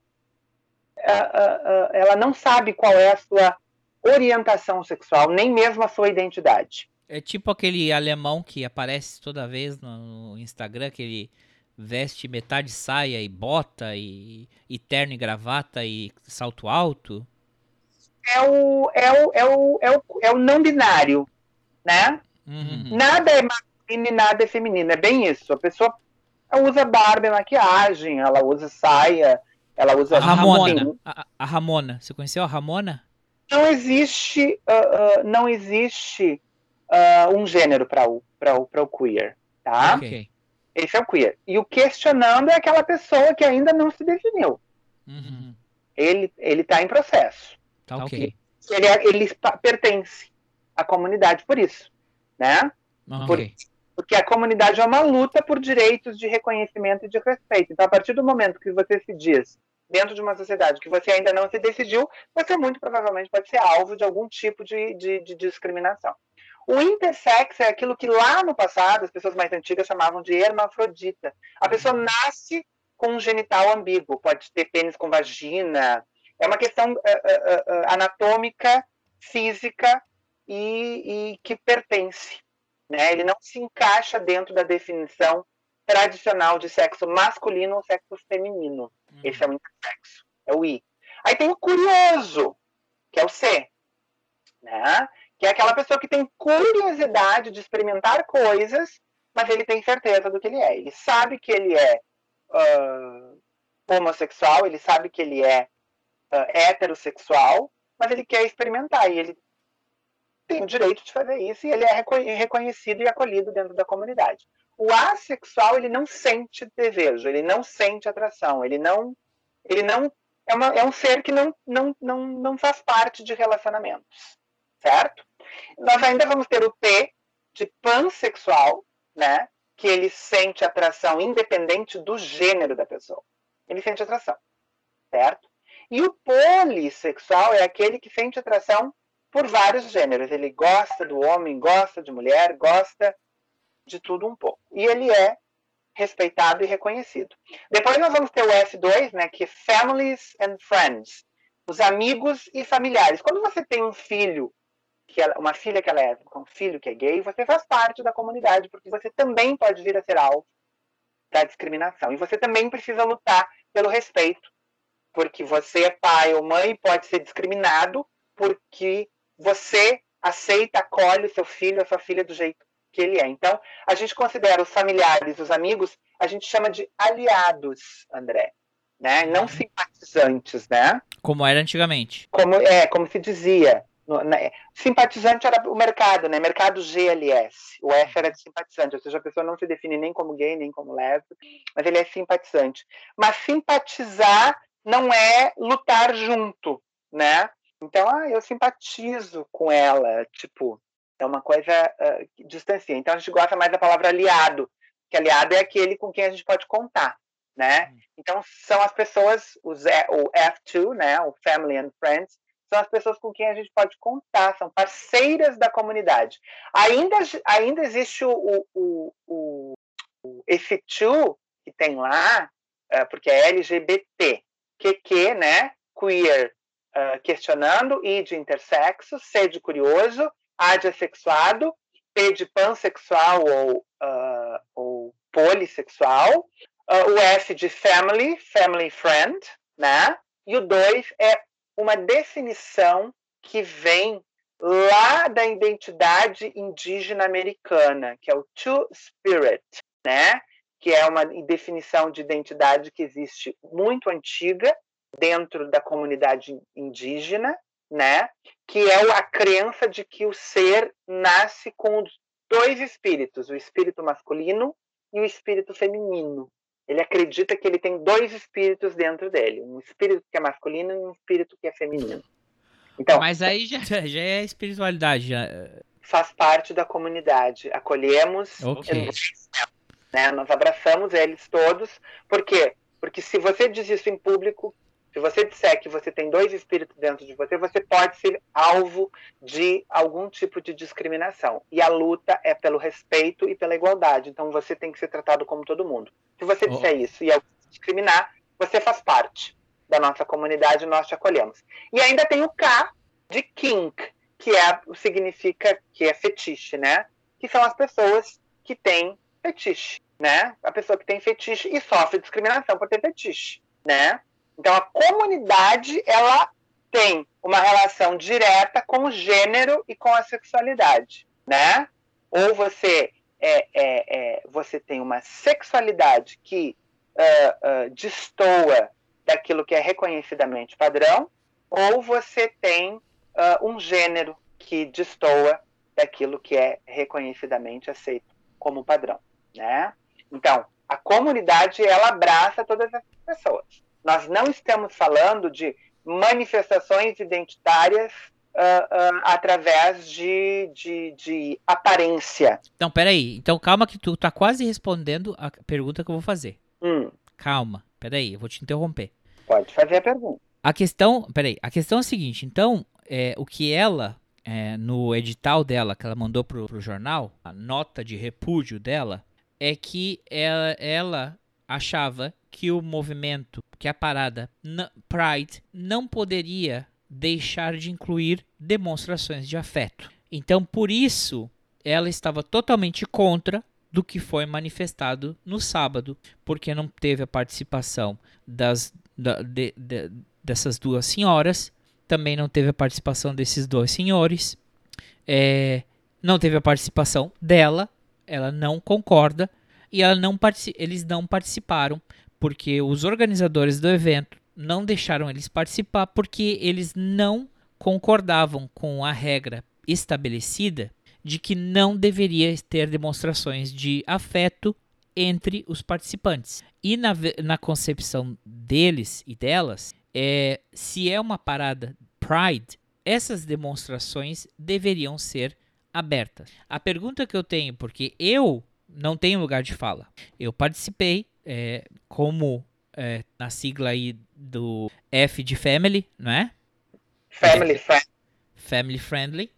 uh, uh, uh, ela não sabe qual é a sua orientação sexual, nem mesmo a sua identidade. É tipo aquele alemão que aparece toda vez no Instagram, que ele veste metade saia e bota, e, e terno e gravata e salto alto? É o, é o, é o, é o, é o não binário, né? Uhum. Nada é masculino e nada é feminino, é bem isso. A pessoa usa barba e maquiagem, ela usa saia, ela usa... A Ramona, a, a, Ramona, você conheceu a Ramona? Não existe, uh, uh, não existe uh, um gênero para o, o, o queer, tá? Ok. Esse é o queer. E o questionando é aquela pessoa que ainda não se definiu. Uhum. Ele está em processo. Tá ok. Ele, é, ele pertence à comunidade por isso, né? Okay. Por, porque a comunidade é uma luta por direitos de reconhecimento e de respeito. Então, a partir do momento que você se diz dentro de uma sociedade que você ainda não se decidiu, você muito provavelmente pode ser alvo de algum tipo de, de, de discriminação. O intersex é aquilo que lá no passado as pessoas mais antigas chamavam de hermafrodita. A pessoa uhum. nasce com um genital ambíguo, pode ter pênis com vagina. É uma questão uh, uh, uh, anatômica, física e, e, que pertence. Né? Ele não se encaixa dentro da definição tradicional de sexo masculino ou sexo feminino. Uhum. Esse é o intersexo, é o I. Aí tem o curioso, que é o C. Né? Que é aquela pessoa que tem curiosidade de experimentar coisas, mas ele tem certeza do que ele é. Ele sabe que ele é uh, homossexual, ele sabe que ele é uh, heterossexual, mas ele quer experimentar e ele tem o direito de fazer isso e ele é reconhecido e acolhido dentro da comunidade. O assexual ele não sente desejo, ele não sente atração, ele não, ele não é, uma, é um ser que não, não, não, não faz parte de relacionamentos certo? Nós ainda vamos ter o P de pansexual, né? Que ele sente atração independente do gênero da pessoa. Ele sente atração, certo? E o polissexual é aquele que sente atração por vários gêneros. Ele gosta do homem, gosta de mulher, gosta de tudo um pouco. E ele é respeitado e reconhecido. Depois nós vamos ter o F2, né, que é Families and Friends, os amigos e familiares. Quando você tem um filho que ela, uma filha que é lésbica, um filho que é gay, você faz parte da comunidade, porque você também pode vir a ser alvo da discriminação. E você também precisa lutar pelo respeito, porque você é pai ou mãe pode ser discriminado porque você aceita, acolhe o seu filho, a sua filha do jeito que ele é. Então, a gente considera os familiares, os amigos, a gente chama de aliados, André, né? Não simpatizantes, né? Como era antigamente. Como é, como se dizia. No, né, simpatizante era o mercado, né? Mercado GLS. O F era de simpatizante, ou seja, a pessoa não se define nem como gay, nem como lésbica, mas ele é simpatizante. Mas simpatizar não é lutar junto, né? Então, ah, eu simpatizo com ela, tipo, é uma coisa uh, que distancia. Então, a gente gosta mais da palavra aliado, que aliado é aquele com quem a gente pode contar, né? Hum. Então, são as pessoas, os, o F2, né? O Family and Friends, são as pessoas com quem a gente pode contar, são parceiras da comunidade. Ainda, ainda existe o, o, o, o esse to que tem lá, uh, porque é LGBT, QQ, né? Queer, uh, questionando, I de intersexo, C de curioso, A de assexuado, P de pansexual ou, uh, ou polissexual, o F de family, family friend, né? E o 2 é uma definição que vem lá da identidade indígena americana, que é o Two Spirit, né? que é uma definição de identidade que existe muito antiga dentro da comunidade indígena, né? que é a crença de que o ser nasce com dois espíritos, o espírito masculino e o espírito feminino. Ele acredita que ele tem dois espíritos dentro dele, um espírito que é masculino e um espírito que é feminino. Então, mas aí já, já é espiritualidade, já faz parte da comunidade. Acolhemos, okay. né? Nós abraçamos eles todos. Por quê? Porque se você diz isso em público, se você disser que você tem dois espíritos dentro de você, você pode ser alvo de algum tipo de discriminação. E a luta é pelo respeito e pela igualdade. Então você tem que ser tratado como todo mundo. Se você disser oh. isso e alguém discriminar, você faz parte da nossa comunidade, nós te acolhemos. E ainda tem o K de kink, que é, significa que é fetiche, né? Que são as pessoas que têm fetiche, né? A pessoa que tem fetiche e sofre discriminação por ter fetiche, né? Então a comunidade ela tem uma relação direta com o gênero e com a sexualidade, né? Ou você é, é, é você tem uma sexualidade que uh, uh, destoa daquilo que é reconhecidamente padrão, ou você tem uh, um gênero que destoa daquilo que é reconhecidamente aceito como padrão, né? Então, a comunidade ela abraça todas as pessoas. Nós não estamos falando de manifestações identitárias uh, uh, através de, de, de, aparência. Então, peraí. Então, calma que tu tá quase respondendo a pergunta que eu vou fazer. Hum. Calma. Peraí, eu vou te interromper. Pode fazer a pergunta. A questão, peraí, a questão é a seguinte, então, é, o que ela, é, no edital dela, que ela mandou pro, pro jornal, a nota de repúdio dela, é que ela, ela achava que o movimento, que a parada Pride não poderia deixar de incluir demonstrações de afeto. Então, por isso, ela estava totalmente contra do que foi manifestado no sábado, porque não teve a participação das, da, de, de, dessas duas senhoras, também não teve a participação desses dois senhores, é, não teve a participação dela, ela não concorda e não eles não participaram porque os organizadores do evento não deixaram eles participar porque eles não concordavam com a regra estabelecida de que não deveria ter demonstrações de afeto entre os participantes. E na, na concepção deles e delas, é, se é uma parada Pride, essas demonstrações deveriam ser abertas. A pergunta que eu tenho, porque eu não tenho lugar de fala, eu participei é, como é, na sigla aí do F de Family, não é? Family Friendly. Family Friendly.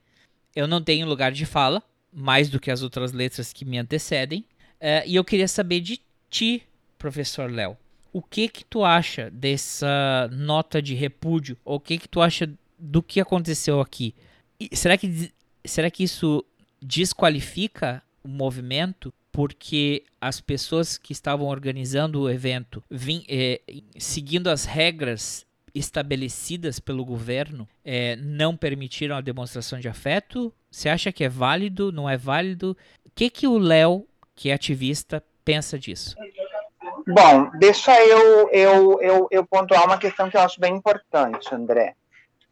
Eu não tenho lugar de fala, mais do que as outras letras que me antecedem. É, e eu queria saber de ti, professor Léo, o que que tu acha dessa nota de repúdio? O que que tu acha do que aconteceu aqui? E será que será que isso desqualifica o movimento porque as pessoas que estavam organizando o evento, vim, é, seguindo as regras estabelecidas pelo governo, é, não permitiram a demonstração de afeto? Você acha que é válido? Não é válido? O que, que o Léo, que é ativista, pensa disso? Bom, deixa eu, eu, eu, eu pontuar uma questão que eu acho bem importante, André.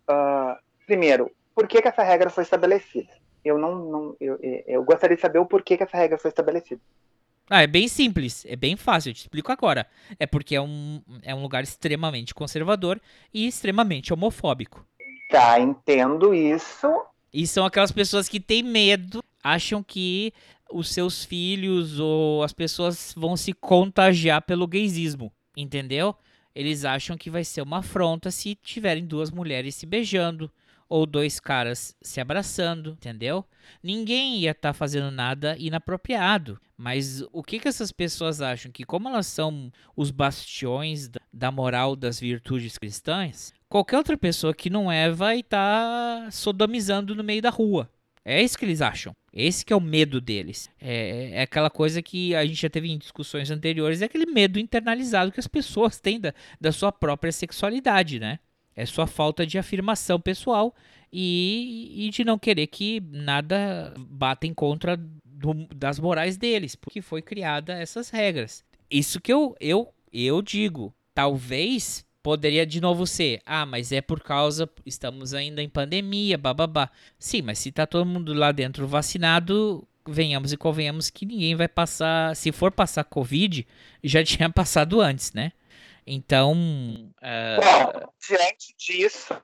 Uh, primeiro, por que, que essa regra foi estabelecida? Eu não, não eu, eu gostaria de saber o porquê que essa regra foi estabelecida. Ah, é bem simples, é bem fácil, eu te explico agora. É porque é um, é um lugar extremamente conservador e extremamente homofóbico. Tá, entendo isso. E são aquelas pessoas que têm medo, acham que os seus filhos ou as pessoas vão se contagiar pelo gaysismo, entendeu? Eles acham que vai ser uma afronta se tiverem duas mulheres se beijando, ou dois caras se abraçando, entendeu? Ninguém ia estar tá fazendo nada inapropriado. Mas o que, que essas pessoas acham? Que como elas são os bastiões da moral das virtudes cristãs, qualquer outra pessoa que não é vai estar tá sodomizando no meio da rua. É isso que eles acham. Esse que é o medo deles. É, é, aquela coisa que a gente já teve em discussões anteriores, é aquele medo internalizado que as pessoas têm da, da sua própria sexualidade, né? É sua falta de afirmação pessoal e, e de não querer que nada bata em contra do, das morais deles, porque foi criada essas regras. Isso que eu, eu, eu digo. Talvez poderia de novo ser, ah, mas é por causa, estamos ainda em pandemia, bababá. Sim, mas se tá todo mundo lá dentro vacinado, venhamos e convenhamos que ninguém vai passar, se for passar Covid, já [LAUGHS] tinha passado antes, né? Então. Uh... Bom, diante disso,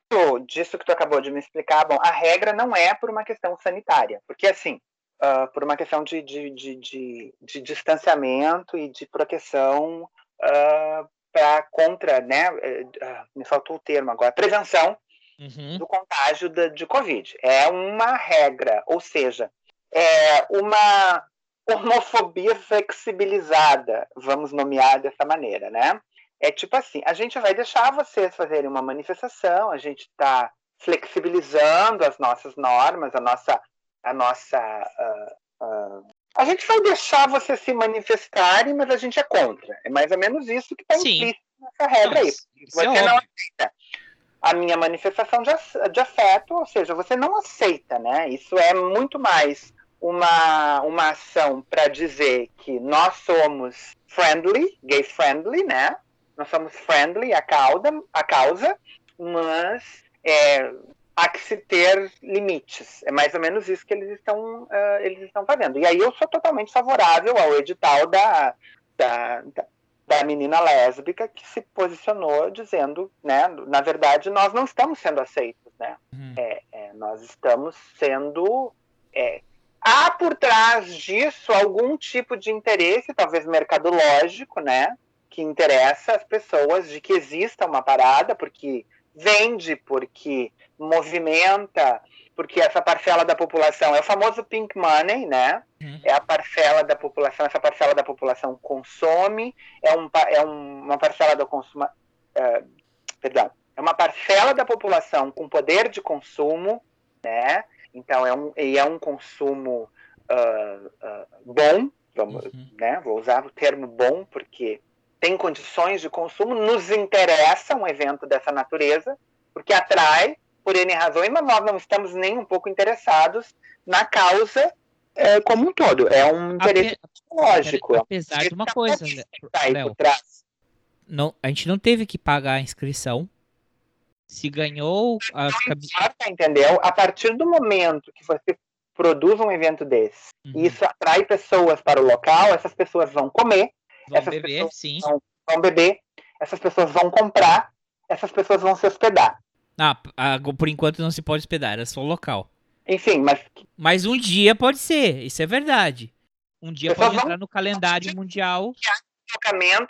disso que tu acabou de me explicar, bom, a regra não é por uma questão sanitária, porque assim, uh, por uma questão de, de, de, de, distanciamento e de proteção uh, para contra, né? Uh, me faltou o termo agora, prevenção uhum. do contágio de, de Covid. É uma regra, ou seja, é uma homofobia flexibilizada, vamos nomear dessa maneira, né? É tipo assim, a gente vai deixar vocês fazerem uma manifestação, a gente está flexibilizando as nossas normas, a nossa. A, nossa uh, uh, a gente vai deixar você se manifestarem, mas a gente é contra. É mais ou menos isso que está implícito nessa regra aí. Você é não aceita a minha manifestação de, de afeto, ou seja, você não aceita, né? Isso é muito mais uma, uma ação para dizer que nós somos friendly, gay friendly, né? Nós somos friendly à causa, à causa mas é, há que se ter limites. É mais ou menos isso que eles estão, uh, eles estão fazendo. E aí eu sou totalmente favorável ao edital da, da, da, da menina lésbica que se posicionou dizendo, né, na verdade, nós não estamos sendo aceitos, né? Uhum. É, é, nós estamos sendo é, há por trás disso algum tipo de interesse, talvez mercadológico, né? Que interessa as pessoas de que exista uma parada, porque vende, porque movimenta, porque essa parcela da população é o famoso pink money, né? Uhum. É a parcela da população, essa parcela da população consome, é, um, é uma parcela do consumo. Uh, perdão, é uma parcela da população com poder de consumo, né? Então, é um, e é um consumo uh, uh, bom, vamos, uhum. né? vou usar o termo bom, porque tem condições de consumo, nos interessa um evento dessa natureza, porque atrai, por N razões, mas nós não estamos nem um pouco interessados na causa é, como um todo. É um interesse lógico. Apesar de uma coisa, Léo, não, a gente não teve que pagar a inscrição se ganhou as importa, entendeu? A partir do momento que você produz um evento desse uhum. e isso atrai pessoas para o local, essas pessoas vão comer, vão beber, sim. Vão, vão, beber, essas pessoas vão comprar, essas pessoas vão se hospedar. Ah, por enquanto não se pode hospedar, é só o local. Enfim, mas. Mas um dia pode ser, isso é verdade. Um dia pode entrar no calendário mundial. Que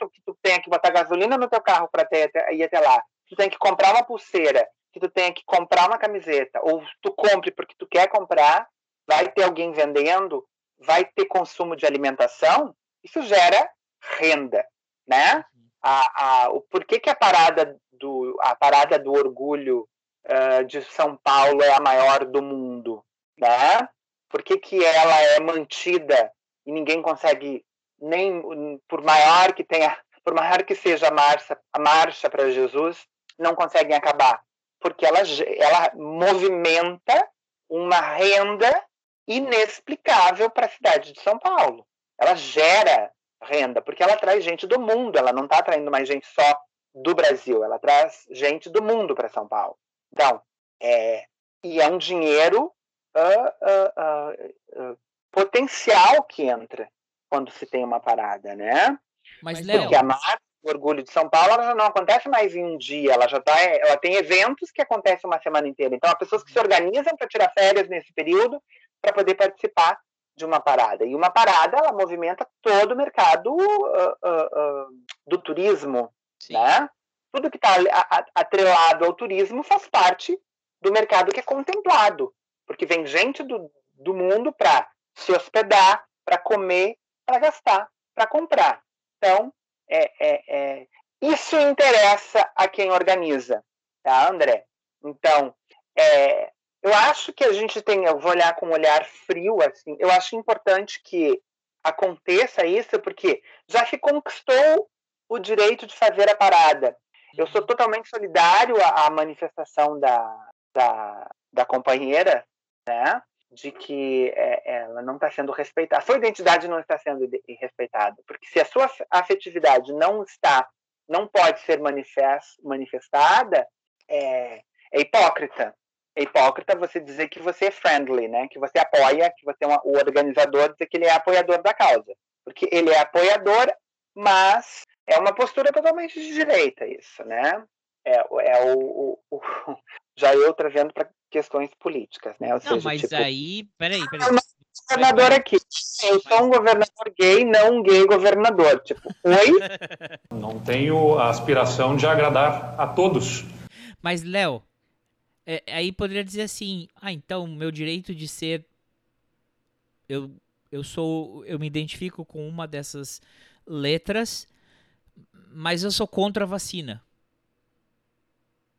que tu tenha que botar gasolina no teu carro para ir até lá tu tem que comprar uma pulseira, que tu tenha que comprar uma camiseta, ou tu compre porque tu quer comprar, vai ter alguém vendendo, vai ter consumo de alimentação, isso gera renda, né? A, a, o porquê que a parada do a parada do orgulho uh, de São Paulo é a maior do mundo, né? Por que, que ela é mantida e ninguém consegue nem por maior que tenha por maior que seja a marcha a marcha para Jesus não conseguem acabar, porque ela, ela movimenta uma renda inexplicável para a cidade de São Paulo. Ela gera renda, porque ela traz gente do mundo, ela não está atraindo mais gente só do Brasil, ela traz gente do mundo para São Paulo. Então, é, e é um dinheiro uh, uh, uh, potencial que entra quando se tem uma parada, né? Mas, Léo, porque a marca o Orgulho de São Paulo ela já não acontece mais em um dia, ela já tá, ela tem eventos que acontecem uma semana inteira. Então, há pessoas que se organizam para tirar férias nesse período para poder participar de uma parada. E uma parada, ela movimenta todo o mercado uh, uh, uh, do turismo, Sim. né? Tudo que está atrelado ao turismo faz parte do mercado que é contemplado, porque vem gente do, do mundo para se hospedar, para comer, para gastar, para comprar. Então, é, é, é, isso interessa a quem organiza, tá, André? Então, é, eu acho que a gente tem, eu vou olhar com um olhar frio, assim, eu acho importante que aconteça isso, porque já se conquistou o direito de fazer a parada. Eu sou totalmente solidário à, à manifestação da, da, da companheira, né? de que é, ela não está sendo respeitada, a sua identidade não está sendo respeitada, porque se a sua afetividade não está, não pode ser manifestada, é, é hipócrita. É hipócrita você dizer que você é friendly, né? Que você apoia, que você é uma, o organizador dizer que ele é apoiador da causa, porque ele é apoiador, mas é uma postura totalmente de direita isso, né? É, é o, o, o [LAUGHS] já eu trazendo para questões políticas, né? Ou não, seja, mas tipo, aí, peraí, peraí. Eu governador aqui. Eu sou um governador gay, não um gay governador. Tipo, oi? Não tenho a aspiração de agradar a todos. Mas, Léo, é, aí poderia dizer assim: ah, então, meu direito de ser. Eu, eu sou. Eu me identifico com uma dessas letras, mas eu sou contra a vacina.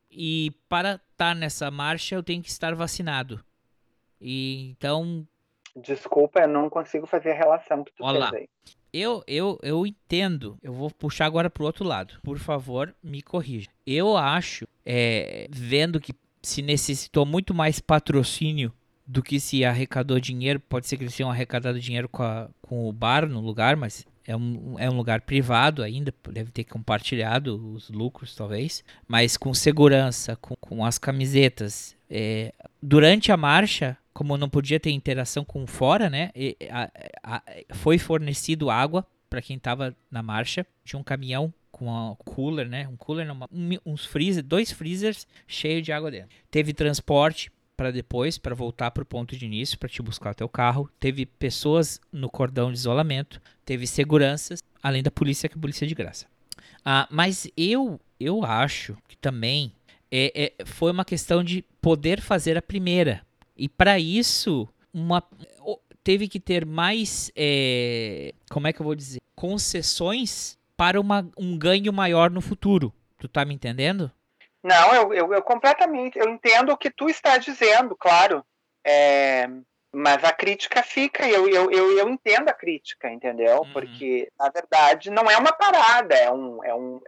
E para estar nessa marcha eu tenho que estar vacinado. E então. Desculpa, eu não consigo fazer a relação que tu Olha fez aí. Eu, eu, eu entendo. Eu vou puxar agora pro outro lado. Por favor, me corrija. Eu acho, é, vendo que se necessitou muito mais patrocínio do que se arrecadou dinheiro, pode ser que eles tenham arrecadado dinheiro com, a, com o bar no lugar, mas é um, é um lugar privado ainda, deve ter compartilhado os lucros, talvez. Mas com segurança, com, com as camisetas. É, durante a marcha, como não podia ter interação com fora, né? E, a, a, foi fornecido água para quem estava na marcha. Tinha um caminhão com um cooler, né? Um cooler, um, uns freezer, dois freezers cheios de água dentro. Teve transporte para depois, para voltar para o ponto de início, para te buscar teu carro. Teve pessoas no cordão de isolamento, teve seguranças, além da polícia, que é a polícia de graça. Ah, mas eu, eu acho que também é, é, foi uma questão de poder fazer a primeira. E para isso, uma, teve que ter mais, é, como é que eu vou dizer, concessões para uma, um ganho maior no futuro. Tu tá me entendendo? Não, eu, eu, eu completamente, eu entendo o que tu está dizendo, claro. É, mas a crítica fica, eu, eu, eu, eu entendo a crítica, entendeu? Uhum. Porque, na verdade, não é uma parada, é um, é um,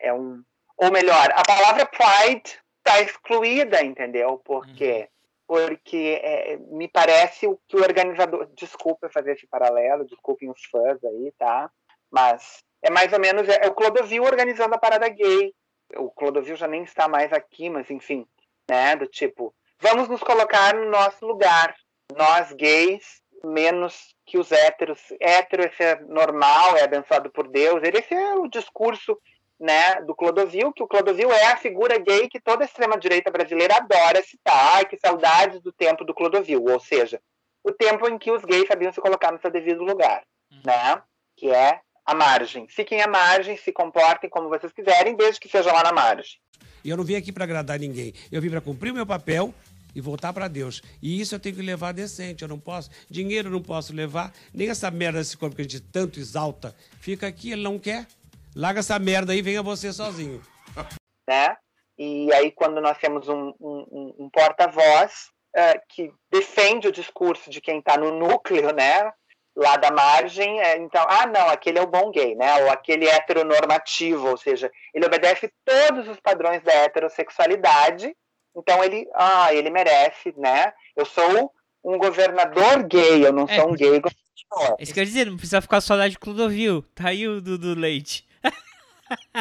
é um. Ou melhor, a palavra pride está excluída, entendeu? Porque. Uhum. Porque é, me parece o que o organizador. Desculpa fazer esse paralelo, desculpem os fãs aí, tá? Mas é mais ou menos. É, é o Clodovil organizando a parada gay o Clodovil já nem está mais aqui, mas enfim, né? Do tipo, vamos nos colocar no nosso lugar. Nós gays, menos que os héteros. Hétero, esse é normal, é abençoado por Deus. Esse é o discurso né, do Clodovil, que o Clodovil é a figura gay que toda a extrema-direita brasileira adora citar. Ai, que saudades do tempo do Clodovil. Ou seja, o tempo em que os gays sabiam se colocar no seu devido lugar, uhum. né? Que é à margem. Fiquem à margem, se comportem como vocês quiserem, desde que sejam lá na margem. E eu não vim aqui para agradar ninguém. Eu vim para cumprir o meu papel e voltar para Deus. E isso eu tenho que levar decente. Eu não posso, dinheiro eu não posso levar, nem essa merda desse corpo que a gente tanto exalta. Fica aqui, ele não quer. Larga essa merda aí, venha você sozinho. [LAUGHS] Né? E aí, quando nós temos um, um, um porta-voz uh, que defende o discurso de quem está no núcleo, né? Lá da margem, é, então, ah, não, aquele é o bom gay, né? Ou aquele heteronormativo, ou seja, ele obedece todos os padrões da heterossexualidade, então ele, ah, ele merece, né? Eu sou um governador gay, eu não é, sou um gay governador. Isso quer dizer, não precisa ficar só lá de Clodovil, tá aí o do, Leite.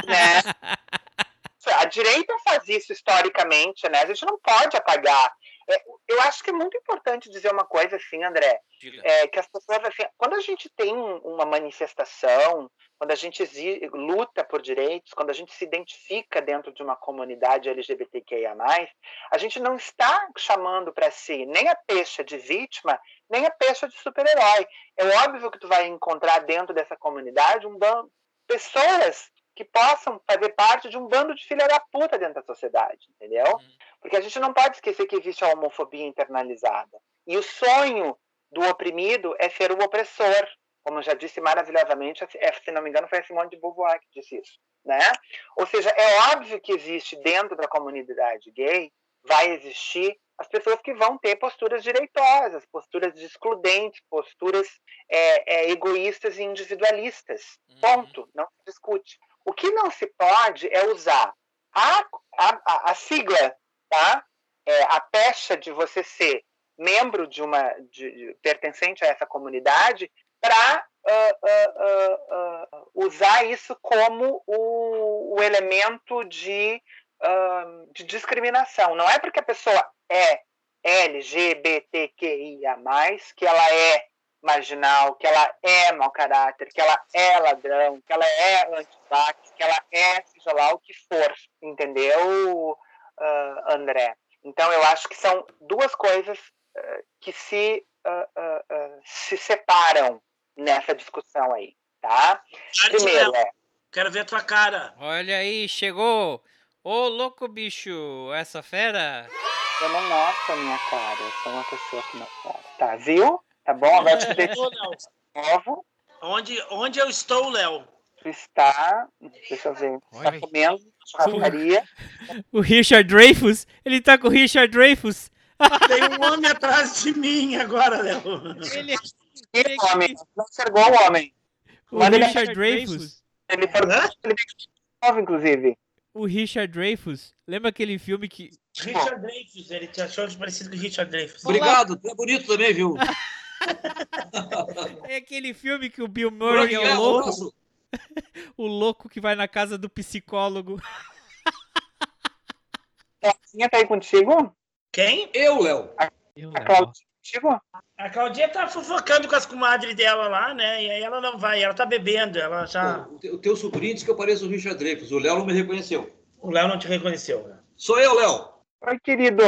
Né? A direita faz isso historicamente, né? A gente não pode apagar é, eu acho que é muito importante dizer uma coisa assim, André, é, que as pessoas assim, quando a gente tem uma manifestação, quando a gente luta por direitos, quando a gente se identifica dentro de uma comunidade LGBTQIA+, a gente não está chamando para si nem a pecha de vítima, nem a pecha de super-herói. É óbvio que tu vai encontrar dentro dessa comunidade um pessoas que possam fazer parte de um bando de filha da puta dentro da sociedade, entendeu? Uhum. Porque a gente não pode esquecer que existe a homofobia internalizada. E o sonho do oprimido é ser o opressor, como já disse maravilhosamente, é, se não me engano, foi a Simone de Beauvoir que disse isso, né? Ou seja, é óbvio que existe dentro da comunidade gay, vai existir as pessoas que vão ter posturas direitosas, posturas excludentes, posturas é, é, egoístas e individualistas. Uhum. Ponto. Não se discute. O que não se pode é usar a, a, a sigla, tá? É, a pecha de você ser membro de uma de, de, pertencente a essa comunidade para uh, uh, uh, usar isso como o, o elemento de, de discriminação. Não é porque a pessoa é LGBTQIA+, que ela é marginal, que ela é mau caráter, que ela é ladrão, que ela é antivax, que ela é seja lá o que for, entendeu, uh, André? Então eu acho que são duas coisas uh, que se, uh, se separam nessa discussão aí, tá? Primeiro é... Quero ver a tua cara. Olha aí, chegou! Ô, louco bicho, essa fera! Eu não mostro a minha cara, eu sou uma pessoa que não cara. Tá, viu? Tá bom? Agora te novo. Onde, onde eu estou, Léo? Tu está. Deixa eu ver. Está comendo churrascaria. O Richard Dreyfus? Ele tá com o Richard Dreyfus. Tem um homem atrás de mim agora, Léo. Ele, ele é homem. Não enxergou o homem. O Mas Richard ele... Dreyfus. Ele foi ele inclusive. O Richard Dreyfus. Lembra aquele filme que. Richard Dreyfus, ele te achou parecido com o Richard Dreyfus. Obrigado, tu é bonito também, viu? [LAUGHS] é aquele filme que o Bill Murray é o louco. [LAUGHS] o louco que vai na casa do psicólogo. Claudinha tá aí contigo? Quem? Eu, Léo. A, a Claudinha contigo? A Claudinha tá fofocando com as comadres dela lá, né? E aí ela não vai, ela tá bebendo, ela já. O, o teu sobrinho disse que eu pareço o Richard Dreyfus. O Léo não me reconheceu. O Léo não te reconheceu, né? Sou eu, Léo. Oi, querido.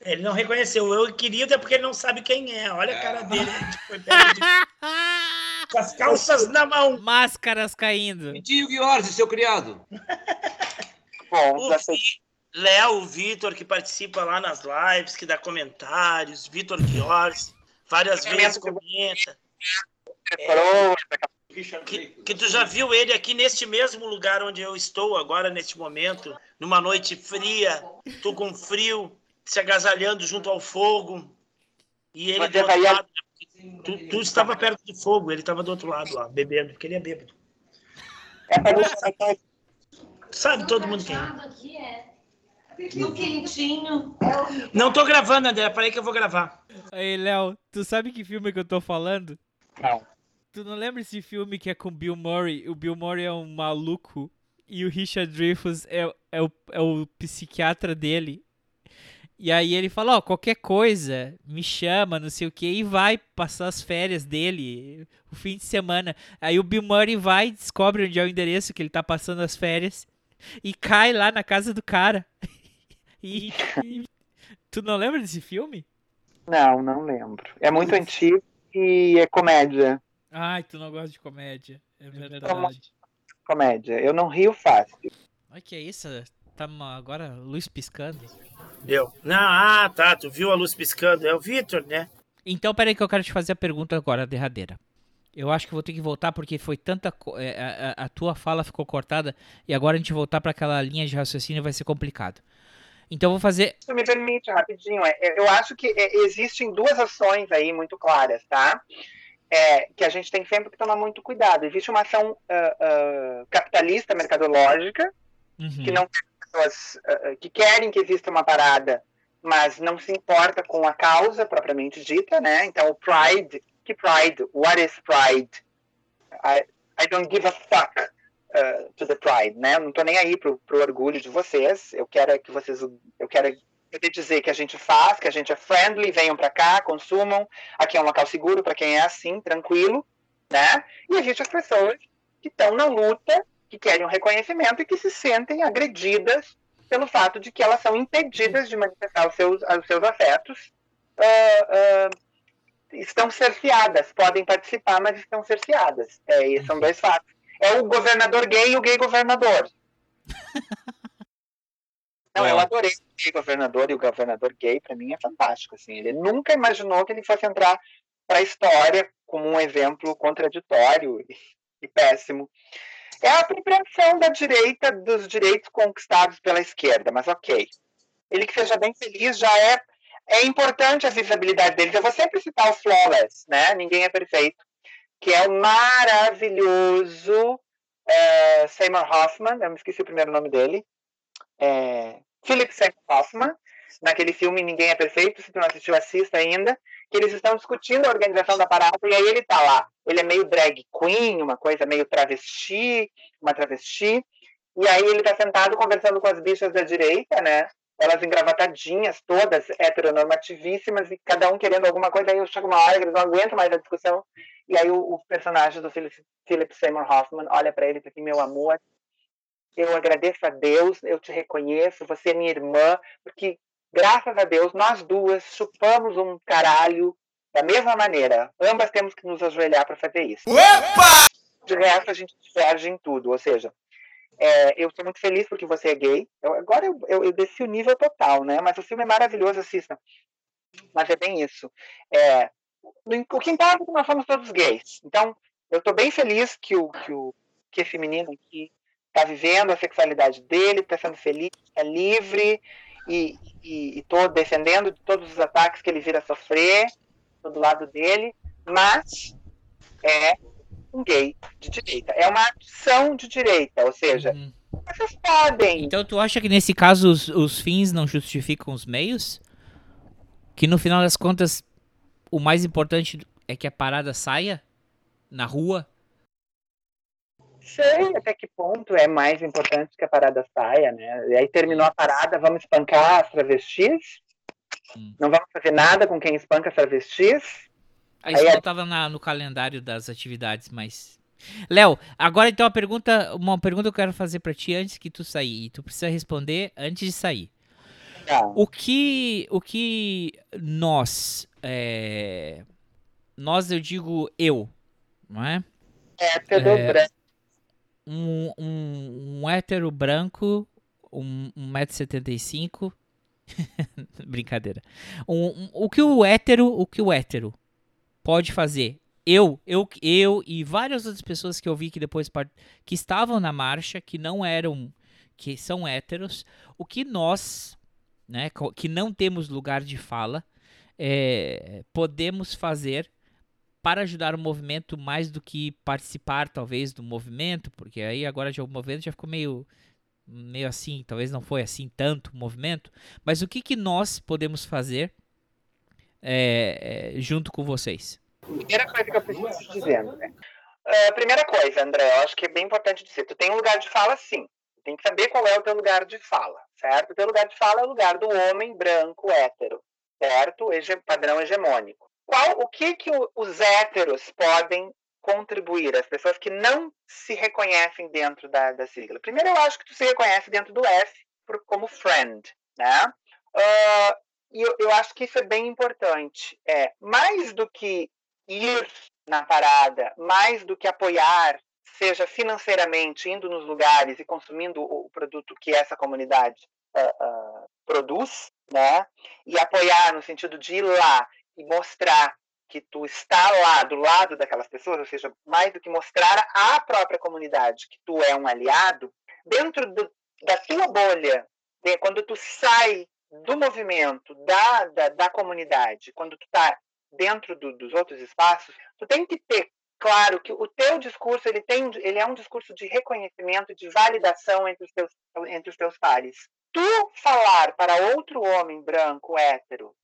Ele não reconheceu. Eu querido é porque ele não sabe quem é. Olha a cara é. dele. [LAUGHS] de... [LAUGHS] Com as calças na mão. Máscaras caindo. Vitinho Guiorzi, seu criado. [LAUGHS] Bom, o Léo, o Vitor, que participa lá nas lives, que dá comentários. Vitor Guiorzi, várias vezes comenta. É, que, que tu já viu ele aqui neste mesmo lugar onde eu estou agora, neste momento, numa noite fria, tu com frio, se agasalhando junto ao fogo. E ele do outro lado, tu, tu, estava perto do fogo, ele estava do outro lado lá, bebendo, porque ele é bêbado. É Sabe todo mundo quem é. quentinho. Não tô gravando, André. Peraí que eu vou gravar. Aí, Léo, tu sabe que filme que eu tô falando? Não. Tu não lembra esse filme que é com Bill Murray? O Bill Murray é um maluco e o Richard Dreyfuss é, é, o, é o psiquiatra dele. E aí ele fala, ó, oh, qualquer coisa, me chama, não sei o que, e vai passar as férias dele, o fim de semana. Aí o Bill Murray vai, descobre onde é o endereço que ele tá passando as férias, e cai lá na casa do cara. [LAUGHS] e, e... Tu não lembra desse filme? Não, não lembro. É muito antigo e é comédia. Ai, tu não gosta de comédia. É verdade. Comédia. Eu não rio fácil. Olha que é isso? Tá agora luz piscando. Deu. Não, ah, tá. Tu viu a luz piscando. É o Vitor, né? Então, peraí que eu quero te fazer a pergunta agora, derradeira. Eu acho que vou ter que voltar porque foi tanta. É, a, a, tua fala ficou cortada e agora a gente voltar para aquela linha de raciocínio vai ser complicado. Então vou fazer. Se me permite rapidinho, é, eu acho que existem duas ações aí muito claras, tá? é, que a gente tem sempre que tomar muito cuidado. Existe uma ação uh, uh, capitalista, mercadológica, uhum. que não pessoas uh, que querem que exista uma parada, mas não se importa com a causa propriamente dita, né? Então, o pride, que pride? What is pride? I, I don't give a fuck to the pride, né? Eu não tô nem aí pro, pro orgulho de vocês. Eu quero é que vocês, eu quero poder dizer que a gente faz, que a gente é friendly, venham para cá, consumam. Aqui é um local seguro para quem é assim, tranquilo, né? E existe as pessoas que estão na luta, que querem um reconhecimento e que se sentem agredidas pelo fato de que elas são impedidas de manifestar os seus, os seus afetos. Uh, uh, estão cerceadas, podem participar, mas estão cerceadas. É, são dois fatos. É o governador gay e o gay governador. [LAUGHS] Não, eu adorei o gay governador e o governador gay, para mim é fantástico. Assim. Ele nunca imaginou que ele fosse entrar para a história como um exemplo contraditório e, e péssimo. É a apropriação da direita dos direitos conquistados pela esquerda, mas ok. Ele que seja bem feliz já é é importante a visibilidade deles. Eu vou sempre citar o Flawless, né? Ninguém é perfeito, que é o maravilhoso é, Seymour Hoffman, eu me esqueci o primeiro nome dele, é, Philip Seymour Hoffman, naquele filme Ninguém é Perfeito, se tu não assistiu, assista ainda, que eles estão discutindo a organização da parada, e aí ele tá lá. Ele é meio drag queen, uma coisa meio travesti, uma travesti, e aí ele tá sentado conversando com as bichas da direita, né? Elas engravatadinhas, todas heteronormativíssimas, e cada um querendo alguma coisa, aí eu chego uma hora que eles não aguentam mais a discussão, e aí o, o personagem do Philip, Philip Seymour Hoffman olha para ele e diz assim, meu amor, eu agradeço a Deus, eu te reconheço, você é minha irmã, porque graças a Deus nós duas chupamos um caralho da mesma maneira. Ambas temos que nos ajoelhar para fazer isso. Opa! De resto, a gente diverge em tudo. Ou seja, é, eu estou muito feliz porque você é gay. Eu, agora eu, eu, eu, desci o nível total, né? Mas o filme é maravilhoso, assista. Mas é bem isso. É, o que importa é que nós somos todos gays. Então, eu estou bem feliz que o, que o que é feminino aqui, está vivendo a sexualidade dele, está sendo feliz, está livre e, e, e defendendo de todos os ataques que ele vira sofrer do lado dele, mas é um gay de direita. É uma ação de direita, ou seja, uhum. vocês podem. Então tu acha que nesse caso os, os fins não justificam os meios? Que no final das contas o mais importante é que a parada saia na rua? Sei até que ponto é mais importante que a parada saia, né? E aí terminou a parada, vamos espancar as travestis? Hum. Não vamos fazer nada com quem espanca as travestis? Aí isso não estava no calendário das atividades, mas. Léo, agora então a pergunta, uma pergunta que eu quero fazer para ti antes que tu sair. E tu precisa responder antes de sair. Tá. O que, o que nós, é, nós eu digo eu, não é? Hétero é, branco. Um, um, um hétero branco, um, 1,75m. [LAUGHS] Brincadeira. Um, um, o que o hétero, o que o hétero pode fazer. Eu, eu, eu e várias outras pessoas que eu vi que depois que estavam na marcha, que não eram, que são héteros, o que nós, né, que não temos lugar de fala, é, podemos fazer para ajudar o movimento mais do que participar talvez do movimento, porque aí agora já o movimento já ficou meio meio assim, talvez não foi assim tanto o movimento, mas o que que nós podemos fazer é, junto com vocês? Primeira coisa que eu preciso te dizer. Uh, primeira coisa, André, eu acho que é bem importante dizer. Tu tem um lugar de fala, sim. Tem que saber qual é o teu lugar de fala, certo? O teu lugar de fala é o lugar do homem branco hétero, certo? Ege padrão hegemônico. Qual, o que, que os héteros podem contribuir, as pessoas que não se reconhecem dentro da, da sigla? Primeiro, eu acho que tu se reconhece dentro do F por, como friend, né? Uh, e eu, eu acho que isso é bem importante. É, mais do que ir na parada, mais do que apoiar, seja financeiramente, indo nos lugares e consumindo o produto que essa comunidade uh, uh, produz, né? E apoiar no sentido de ir lá e mostrar que tu está lá do lado daquelas pessoas, ou seja, mais do que mostrar à própria comunidade que tu é um aliado, dentro do, da tua bolha, né? quando tu sai do movimento, da, da, da comunidade, quando tu está dentro do, dos outros espaços, tu tem que ter claro que o teu discurso ele tem ele é um discurso de reconhecimento, de validação entre os teus entre os teus pares. Tu falar para outro homem branco hétero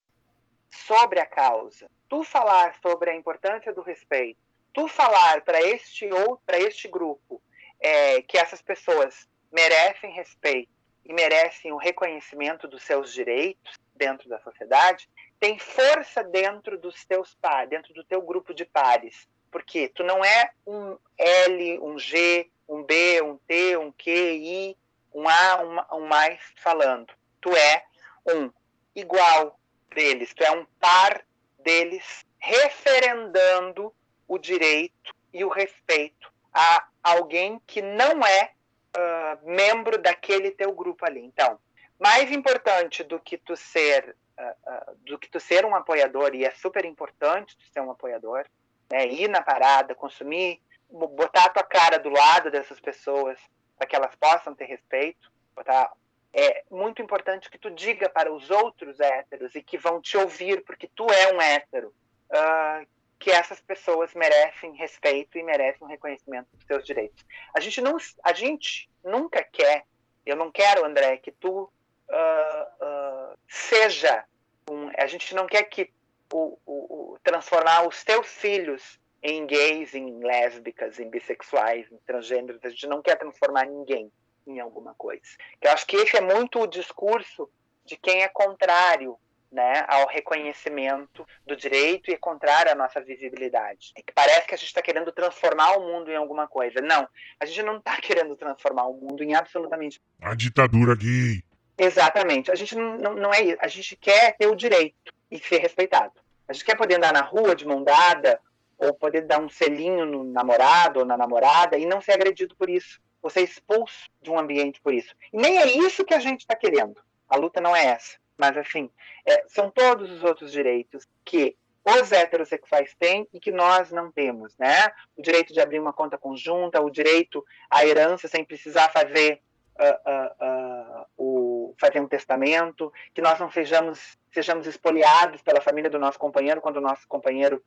sobre a causa, tu falar sobre a importância do respeito, tu falar para este ou para este grupo é, que essas pessoas merecem respeito e merecem o reconhecimento dos seus direitos dentro da sociedade, tem força dentro dos teus pares, dentro do teu grupo de pares. Porque tu não é um L, um G, um B, um T, um Q, I, um A, um, um mais falando. Tu é um igual deles, tu é um par deles referendando o direito e o respeito a alguém que não é uh, membro daquele teu grupo ali. Então, mais importante do que tu ser uh, uh, do que tu ser um apoiador e é super importante tu ser um apoiador, né? Ir na parada, consumir, botar a tua cara do lado dessas pessoas para que elas possam ter respeito, botar é muito importante que tu diga para os outros héteros e que vão te ouvir porque tu é um hétero uh, que essas pessoas merecem respeito e merecem reconhecimento dos seus direitos. A gente não, a gente nunca quer, eu não quero, André, que tu uh, uh, seja um, a gente não quer que o, o, o, transformar os teus filhos em gays, em lésbicas, em bissexuais, em transgêneros. A gente não quer transformar ninguém em alguma coisa. Eu acho que esse é muito o discurso de quem é contrário né, ao reconhecimento do direito e contrário à nossa visibilidade. É que parece que a gente está querendo transformar o mundo em alguma coisa. Não, a gente não está [LAUGHS] querendo transformar o mundo em absolutamente. A ditadura gay. Exatamente. A gente não, não, não é isso. A gente quer ter o direito e ser respeitado. A gente quer poder andar na rua de mão dada ou poder dar um selinho no namorado ou na namorada e não ser agredido por isso. Ou ser expulso de um ambiente por isso. E nem é isso que a gente está querendo. A luta não é essa. Mas, assim, é, são todos os outros direitos que os heterossexuais têm e que nós não temos, né? O direito de abrir uma conta conjunta, o direito à herança sem precisar fazer uh, uh, uh, o fazer um testamento, que nós não sejamos sejamos espoliados pela família do nosso companheiro quando o nosso companheiro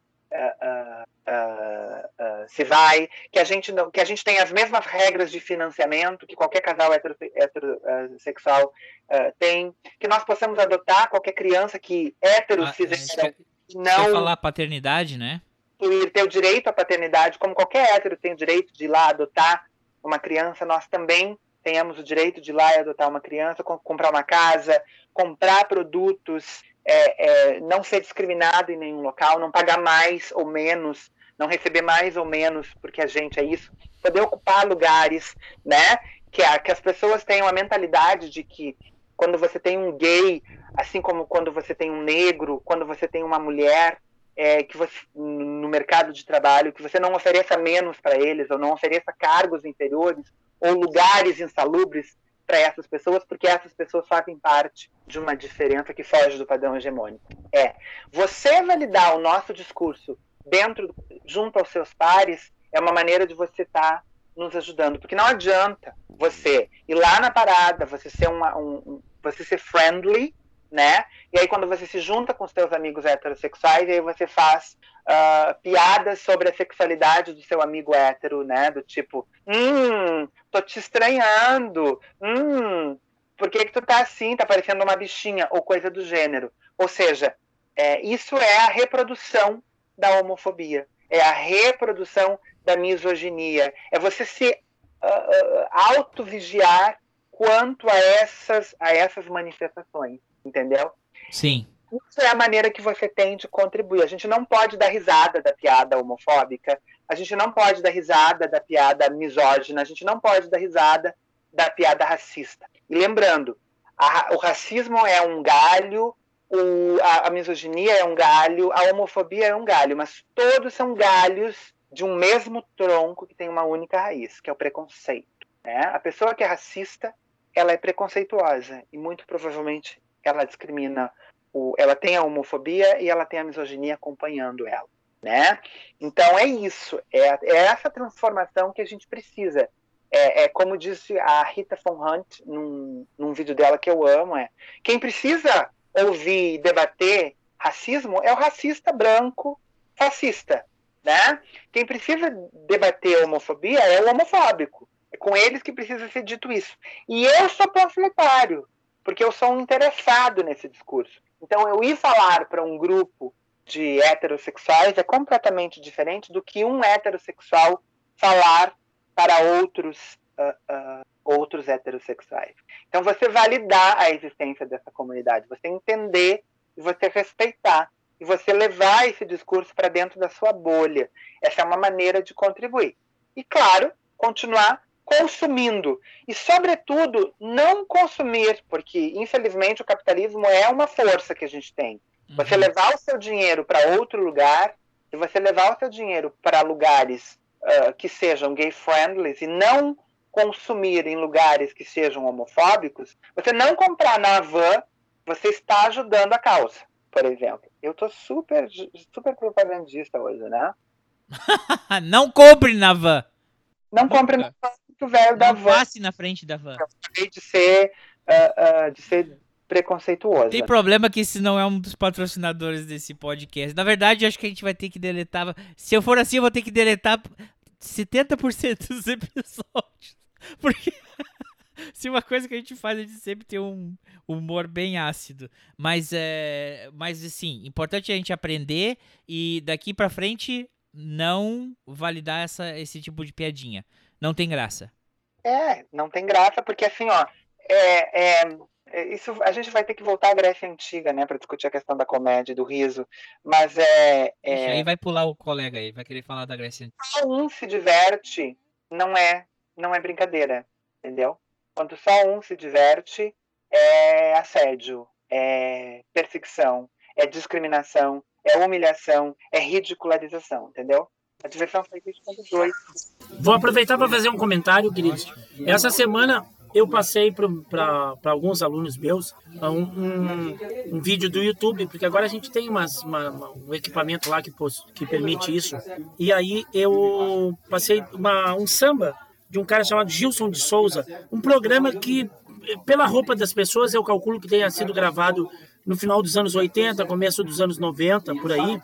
se vai, que a gente não, que a gente tem as mesmas regras de financiamento que qualquer casal heterossexual tem, que nós possamos adotar qualquer criança que hétero ah, não falar paternidade, né? Ter o direito à paternidade, como qualquer hétero tem o direito de ir lá adotar uma criança, nós também tenhamos o direito de ir lá e adotar uma criança, comprar uma casa, comprar produtos, é, é, não ser discriminado em nenhum local, não pagar mais ou menos, não receber mais ou menos, porque a gente é isso, poder ocupar lugares, né? Que, a, que as pessoas tenham a mentalidade de que quando você tem um gay, assim como quando você tem um negro, quando você tem uma mulher, é, que você, no mercado de trabalho, que você não ofereça menos para eles, ou não ofereça cargos inferiores, ou lugares insalubres para essas pessoas, porque essas pessoas fazem parte de uma diferença que foge do padrão hegemônico. É, você validar o nosso discurso dentro, junto aos seus pares, é uma maneira de você estar tá nos ajudando, porque não adianta você ir lá na parada, você ser uma, um, um, você ser friendly, né? E aí quando você se junta com os seus amigos heterossexuais, aí você faz uh, piadas sobre a sexualidade do seu amigo hétero, né? Do tipo, hum, tô te estranhando, hum, por que que tu tá assim, tá parecendo uma bichinha, ou coisa do gênero. Ou seja, é, isso é a reprodução da homofobia, é a reprodução da misoginia, é você se uh, uh, auto-vigiar quanto a essas, a essas manifestações, entendeu? Sim. Isso é a maneira que você tem de contribuir. A gente não pode dar risada da piada homofóbica, a gente não pode dar risada da piada misógina, a gente não pode dar risada da piada racista. E lembrando, a, o racismo é um galho, o, a, a misoginia é um galho, a homofobia é um galho, mas todos são galhos de um mesmo tronco que tem uma única raiz, que é o preconceito. Né? A pessoa que é racista, ela é preconceituosa e muito provavelmente ela discrimina, o, ela tem a homofobia e ela tem a misoginia acompanhando ela. Né? Então é isso, é, é essa transformação que a gente precisa. É, é, como disse a Rita Von Hunt num, num vídeo dela que eu amo, é quem precisa ouvir e debater racismo é o racista branco fascista, né? Quem precisa debater homofobia é o homofóbico. É com eles que precisa ser dito isso. E eu sou panfletário, porque eu sou um interessado nesse discurso. Então, eu ir falar para um grupo de heterossexuais é completamente diferente do que um heterossexual falar para outros uh, uh, outros heterossexuais. Então, você validar a existência dessa comunidade, você entender e você respeitar e você levar esse discurso para dentro da sua bolha. Essa é uma maneira de contribuir. E, claro, continuar consumindo. E, sobretudo, não consumir, porque, infelizmente, o capitalismo é uma força que a gente tem. Você uhum. levar o seu dinheiro para outro lugar, e você levar o seu dinheiro para lugares uh, que sejam gay-friendly e não consumir em lugares que sejam homofóbicos, você não comprar na van, você está ajudando a causa por exemplo. Eu tô super, super propagandista hoje, né? [LAUGHS] não compre na van. Não compre na van do velho da van. Passe na frente da van. De ser, uh, uh, de ser preconceituoso. Tem problema que esse não é um dos patrocinadores desse podcast. Na verdade, acho que a gente vai ter que deletar. Se eu for assim, eu vou ter que deletar 70% dos [LAUGHS] episódios. Porque [LAUGHS] se uma coisa que a gente faz, a gente sempre tem um humor bem ácido. Mas é. Mas assim, importante a gente aprender e daqui pra frente não validar essa, esse tipo de piadinha. Não tem graça. É, não tem graça, porque assim, ó, é, é, é isso a gente vai ter que voltar à Grécia Antiga, né, para discutir a questão da comédia, do riso, mas é, é... aí vai pular o colega aí, vai querer falar da Grécia Antiga. Só um se diverte, não é, não é brincadeira, entendeu? Quando só um se diverte, é assédio, é perseguição, é discriminação, é humilhação, é ridicularização, entendeu? A diversão foi feita quando dois. Vou aproveitar para fazer um comentário, queridos. Essa semana eu passei para alguns alunos meus um, um, um, vídeo do YouTube, porque agora a gente tem umas, uma, um equipamento lá que, que permite isso. E aí eu passei uma, um samba de um cara chamado Gilson de Souza, um programa que, pela roupa das pessoas, eu calculo que tenha sido gravado no final dos anos 80, começo dos anos 90, por aí.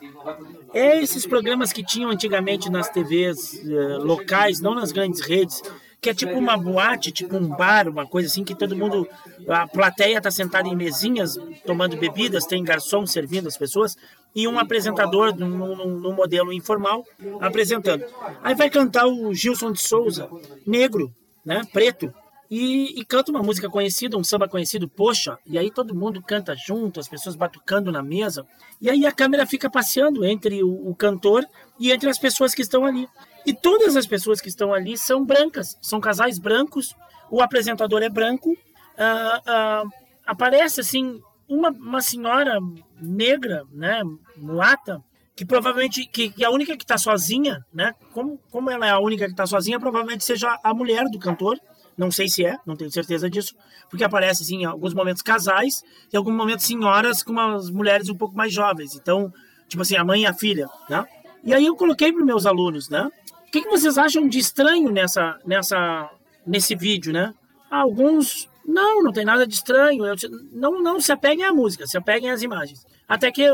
É esses programas que tinham antigamente nas TVs eh, locais, não nas grandes redes, que é tipo uma boate, tipo um bar, uma coisa assim, que todo mundo, a plateia está sentada em mesinhas, tomando bebidas, tem garçom servindo as pessoas, e um apresentador num, modelo informal apresentando. Aí vai cantar o Gilson de Souza, negro, né, preto, e, e, canta uma música conhecida, um samba conhecido, poxa, e aí todo mundo canta junto, as pessoas batucando na mesa, e aí a câmera fica passeando entre o, o cantor e entre as pessoas que estão ali. E todas as pessoas que estão ali são brancas, são casais brancos, o apresentador é branco, uh, uh, aparece assim uma, uma senhora negra, né, mulata, que provavelmente que, que a única que está sozinha, né, como, como ela é a única que está sozinha, provavelmente seja a mulher do cantor, não sei se é, não tenho certeza disso, porque aparece assim, em alguns momentos casais e em alguns momentos senhoras com umas mulheres um pouco mais jovens. Então, tipo assim, a mãe e a filha, né? E aí eu coloquei para meus alunos, né? O que, que vocês acham de estranho nessa, nessa, nesse vídeo, né? Alguns, não, não tem nada de estranho. Eu, não, não se apeguem à música, se apeguem às imagens. Até que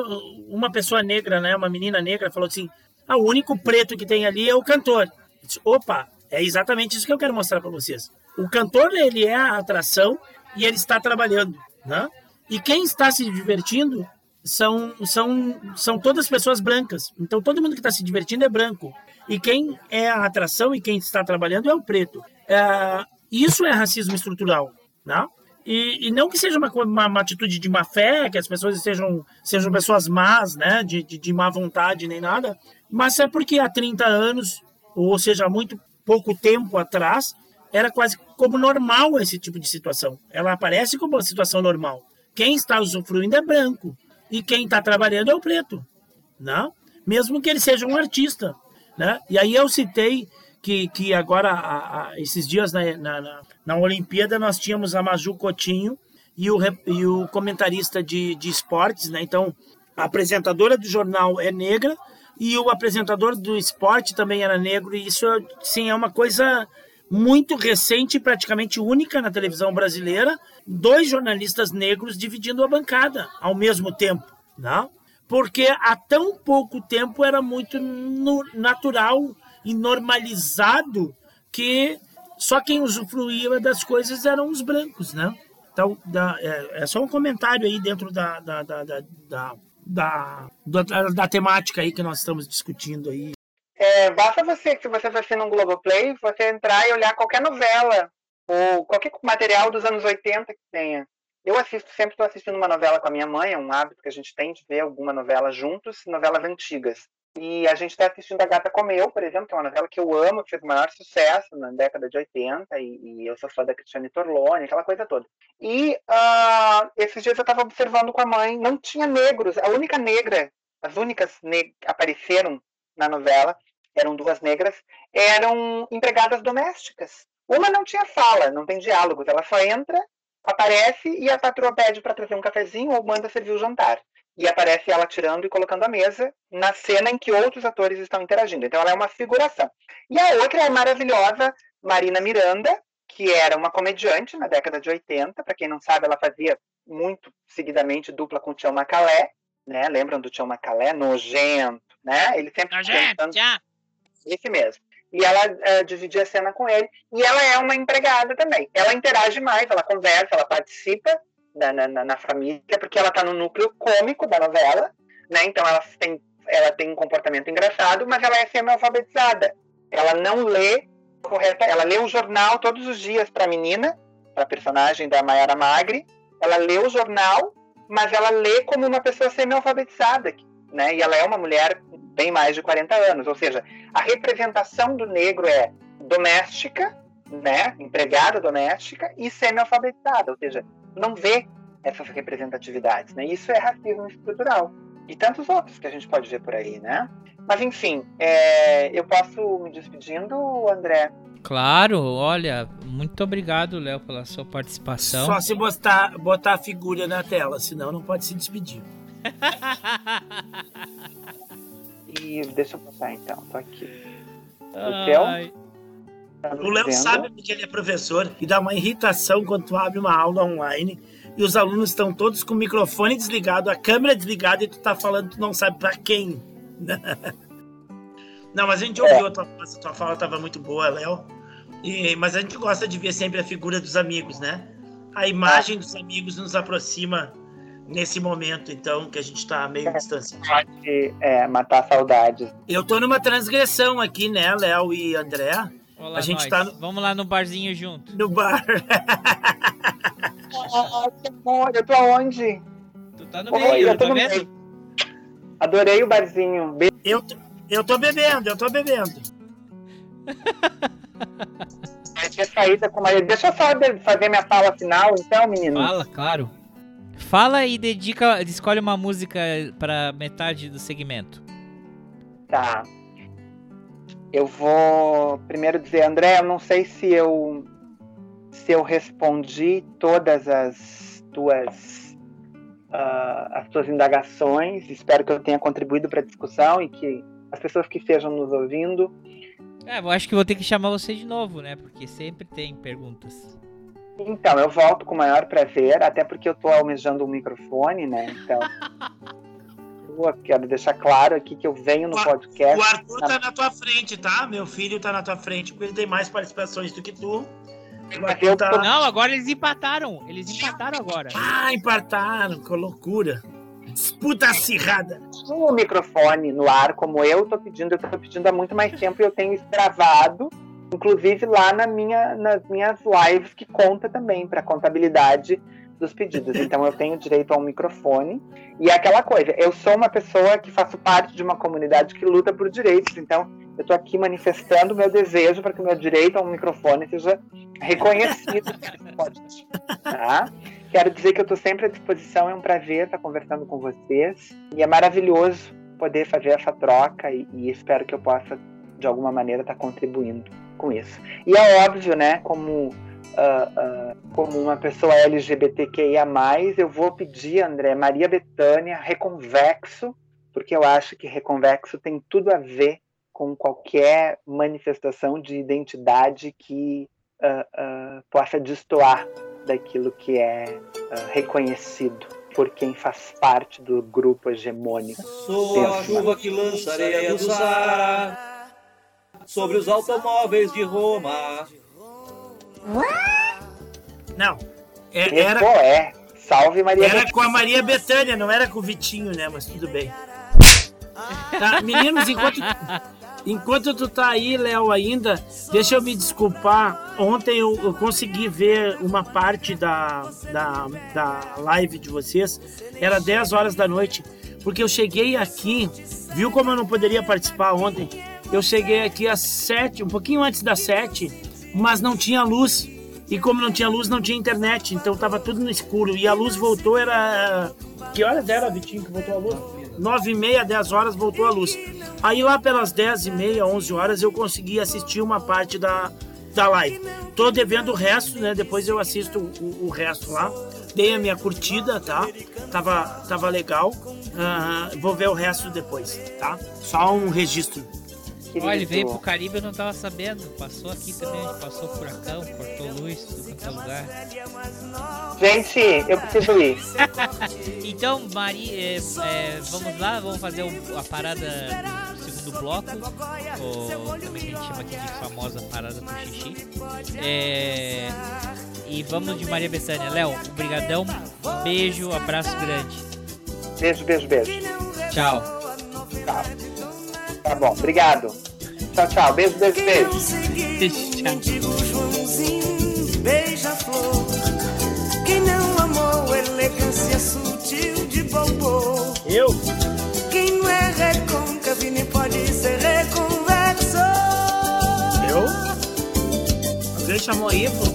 uma pessoa negra, né, uma menina negra, falou assim: ah, o único preto que tem ali é o cantor. Disse, Opa, é exatamente isso que eu quero mostrar para vocês. O cantor ele é a atração e ele está trabalhando, né? E quem está se divertindo são são são todas pessoas brancas. Então todo mundo que está se divertindo é branco. E quem é a atração e quem está trabalhando é o preto. É, isso é racismo estrutural, né? E, e, não que seja uma, uma, uma, atitude de má fé, que as pessoas sejam, sejam pessoas más, né, de, de, de má vontade nem nada, mas é porque há 30 anos, ou seja, há muito pouco tempo atrás, era quase como normal esse tipo de situação. Ela aparece como uma situação normal. Quem está usufruindo é branco e quem está trabalhando é o preto, né? Mesmo que ele seja um artista, né? E aí eu citei que, que agora, a, a, esses dias na, na, na, Olimpíada, nós tínhamos a Maju Coutinho e o, e o comentarista de, de esportes, né? Então, a apresentadora do jornal é negra e o apresentador do esporte também era negro, e isso, sim, é uma coisa muito recente, praticamente única na televisão brasileira, dois jornalistas negros dividindo a bancada ao mesmo tempo, não? Porque há tão pouco tempo era muito natural e normalizado que só quem usufruía das coisas eram os brancos, né? Então, é, é só um comentário aí dentro da, da, da, da, da, da, da temática aí que nós estamos discutindo aí é, basta você, se você assistir no Globoplay, você entrar e olhar qualquer novela ou qualquer material dos anos 80 que tenha. Eu assisto, sempre estou assistindo uma novela com a minha mãe, é um hábito que a gente tem de ver alguma novela juntos, novelas antigas. E a gente está assistindo A Gata Comeu, por exemplo, que é uma novela que eu amo, que fez o maior sucesso na década de 80, e, e eu sou fã da Cristiane Torlone, aquela coisa toda. E uh, esses dias eu estava observando com a mãe, não tinha negros, a única negra, as únicas apareceram na novela, eram duas negras, eram empregadas domésticas. Uma não tinha fala, não tem diálogos, ela só entra, aparece e a patroa pede para trazer um cafezinho ou manda servir o jantar. E aparece ela tirando e colocando a mesa na cena em que outros atores estão interagindo. Então ela é uma figuração. E a outra é a maravilhosa Marina Miranda, que era uma comediante na década de 80. Para quem não sabe, ela fazia muito seguidamente dupla com o Tião Macalé. Né? Lembram do Tião Macalé? Nojento, né? Ele sempre tentando... Esse mesmo. E ela uh, dividia a cena com ele. E ela é uma empregada também. Ela interage mais, ela conversa, ela participa na, na, na família, porque ela está no núcleo cômico da novela, né? Então ela tem, ela tem um comportamento engraçado, mas ela é semi-alfabetizada. Ela não lê correta, ela lê o jornal todos os dias para a menina, para a personagem da Mayara Magri. Ela lê o jornal, mas ela lê como uma pessoa semi-alfabetizada, né? E ela é uma mulher bem mais de 40 anos, ou seja, a representação do negro é doméstica, né, empregada doméstica e semi-alfabetizada, ou seja, não vê essas representatividades, né? Isso é racismo estrutural e tantos outros que a gente pode ver por aí, né? Mas enfim, é, eu posso me despedindo, André? Claro, olha, muito obrigado, Léo, pela sua participação. Só se botar, botar a figura na tela, senão não pode se despedir. E deixa eu botar então, tô aqui. O Theo? Tá o Léo sabe que ele é professor e dá uma irritação quando tu abre uma aula online e os alunos estão todos com o microfone desligado, a câmera desligada e tu tá falando, tu não sabe para quem. [LAUGHS] não, mas a gente ouviu é. a tua, a tua fala, tava muito boa, Léo. E, mas a gente gosta de ver sempre a figura dos amigos, né? A imagem dos amigos nos aproxima nesse momento, então, que a gente tá meio é, distanciado. É, matar saudades. Eu tô numa transgressão aqui, né, Léo e André? Olá, a gente nós. tá no... Vamos lá no barzinho junto. No bar. [LAUGHS] que amor, eu tô onde? Tu tá no meio, eu tô tá vendo? Adorei o barzinho. Be eu, eu tô bebendo, eu tô bebendo. Vai ter saída com Maria. Deixa eu só fazer minha fala final, então, menino. Fala, claro. Fala e dedica, escolhe uma música para metade do segmento. Tá. Eu vou primeiro dizer, André, eu não sei se eu se eu respondi todas as tuas uh, as tuas indagações. Espero que eu tenha contribuído para a discussão e que as pessoas que estejam nos ouvindo. É, eu acho que vou ter que chamar você de novo, né? Porque sempre tem perguntas. Então, eu volto com o maior prazer, até porque eu estou almejando um microfone, né? Então. [LAUGHS] eu quero deixar claro aqui que eu venho no podcast. O Arthur tá na tua frente, tá? Meu filho tá na tua frente, porque ele tem mais participações do que tu. Tá... Não, agora eles empataram. Eles empataram agora. Ah, empataram, que loucura. Disputa acirrada. O microfone no ar, como eu tô pedindo, eu tô pedindo há muito mais tempo e eu tenho gravado, inclusive lá na minha, nas minhas lives, que conta também para contabilidade dos pedidos. Então eu tenho direito a um microfone. E é aquela coisa, eu sou uma pessoa que faço parte de uma comunidade que luta por direitos. Então eu estou aqui manifestando o meu desejo para que o meu direito a um microfone seja reconhecido [LAUGHS] tá? Quero dizer que eu estou sempre à disposição, é um prazer estar conversando com vocês. E é maravilhoso poder fazer essa troca e, e espero que eu possa, de alguma maneira, estar contribuindo com isso. E é óbvio, né, como Uh, uh, como uma pessoa LGBTQIA, eu vou pedir, André, Maria Betânia, Reconvexo, porque eu acho que Reconvexo tem tudo a ver com qualquer manifestação de identidade que uh, possa destoar daquilo que é reconhecido por quem faz parte do grupo hegemônico. Sou a chuva que lança areia do Saara sobre os automóveis de Roma. Não. É, era, Pô, é. Salve Maria Era com a Maria Bethânia, não era com o Vitinho, né? Mas tudo bem. Tá, meninos, enquanto, enquanto tu tá aí, Léo, ainda, deixa eu me desculpar. Ontem eu, eu, consegui ver uma parte da, da, da live de vocês. Era 10 horas da noite. Porque eu cheguei aqui, viu como eu não poderia participar ontem? Eu cheguei aqui às 7, um pouquinho antes das 7 mas não tinha luz. E como não tinha luz, não tinha internet, então tava tudo no escuro. E a luz voltou, era. Que horas era, Vitinho, que voltou a luz? 9 e meia, 10 horas voltou a luz. Aí lá pelas 10 e meia, 11 horas, eu consegui assistir uma parte da, da live. Tô devendo o resto, né? Depois eu assisto o, o resto lá. Dei a minha curtida, tá? Tava, tava legal. Uh, vou ver o resto depois, tá? Só um registro querido. Olha, ele veio pro Caribe, eu não tava sabendo. Passou aqui também, passou furacão, cortou luz, tudo quanto é lugar. Gente, eu preciso ir. [LAUGHS] então, Maria, é, é, vamos lá, vamos fazer a parada do segundo bloco. Ou também que a gente chama aqui de famosa parada do xixi. É, e vamos de Maria Bethânia. Léo, obrigadão, beijo, abraço grande. Beijo, beijo, beijo. Tchau. Tá bom, obrigado. Tchau, tchau. Beijo, beijo, beijo. Beija-flor, quem não amou elegância sutil de. Eu? Quem não é recôncavo nem pode ser reconvexo. Eu? Alguém chamou aí, pô?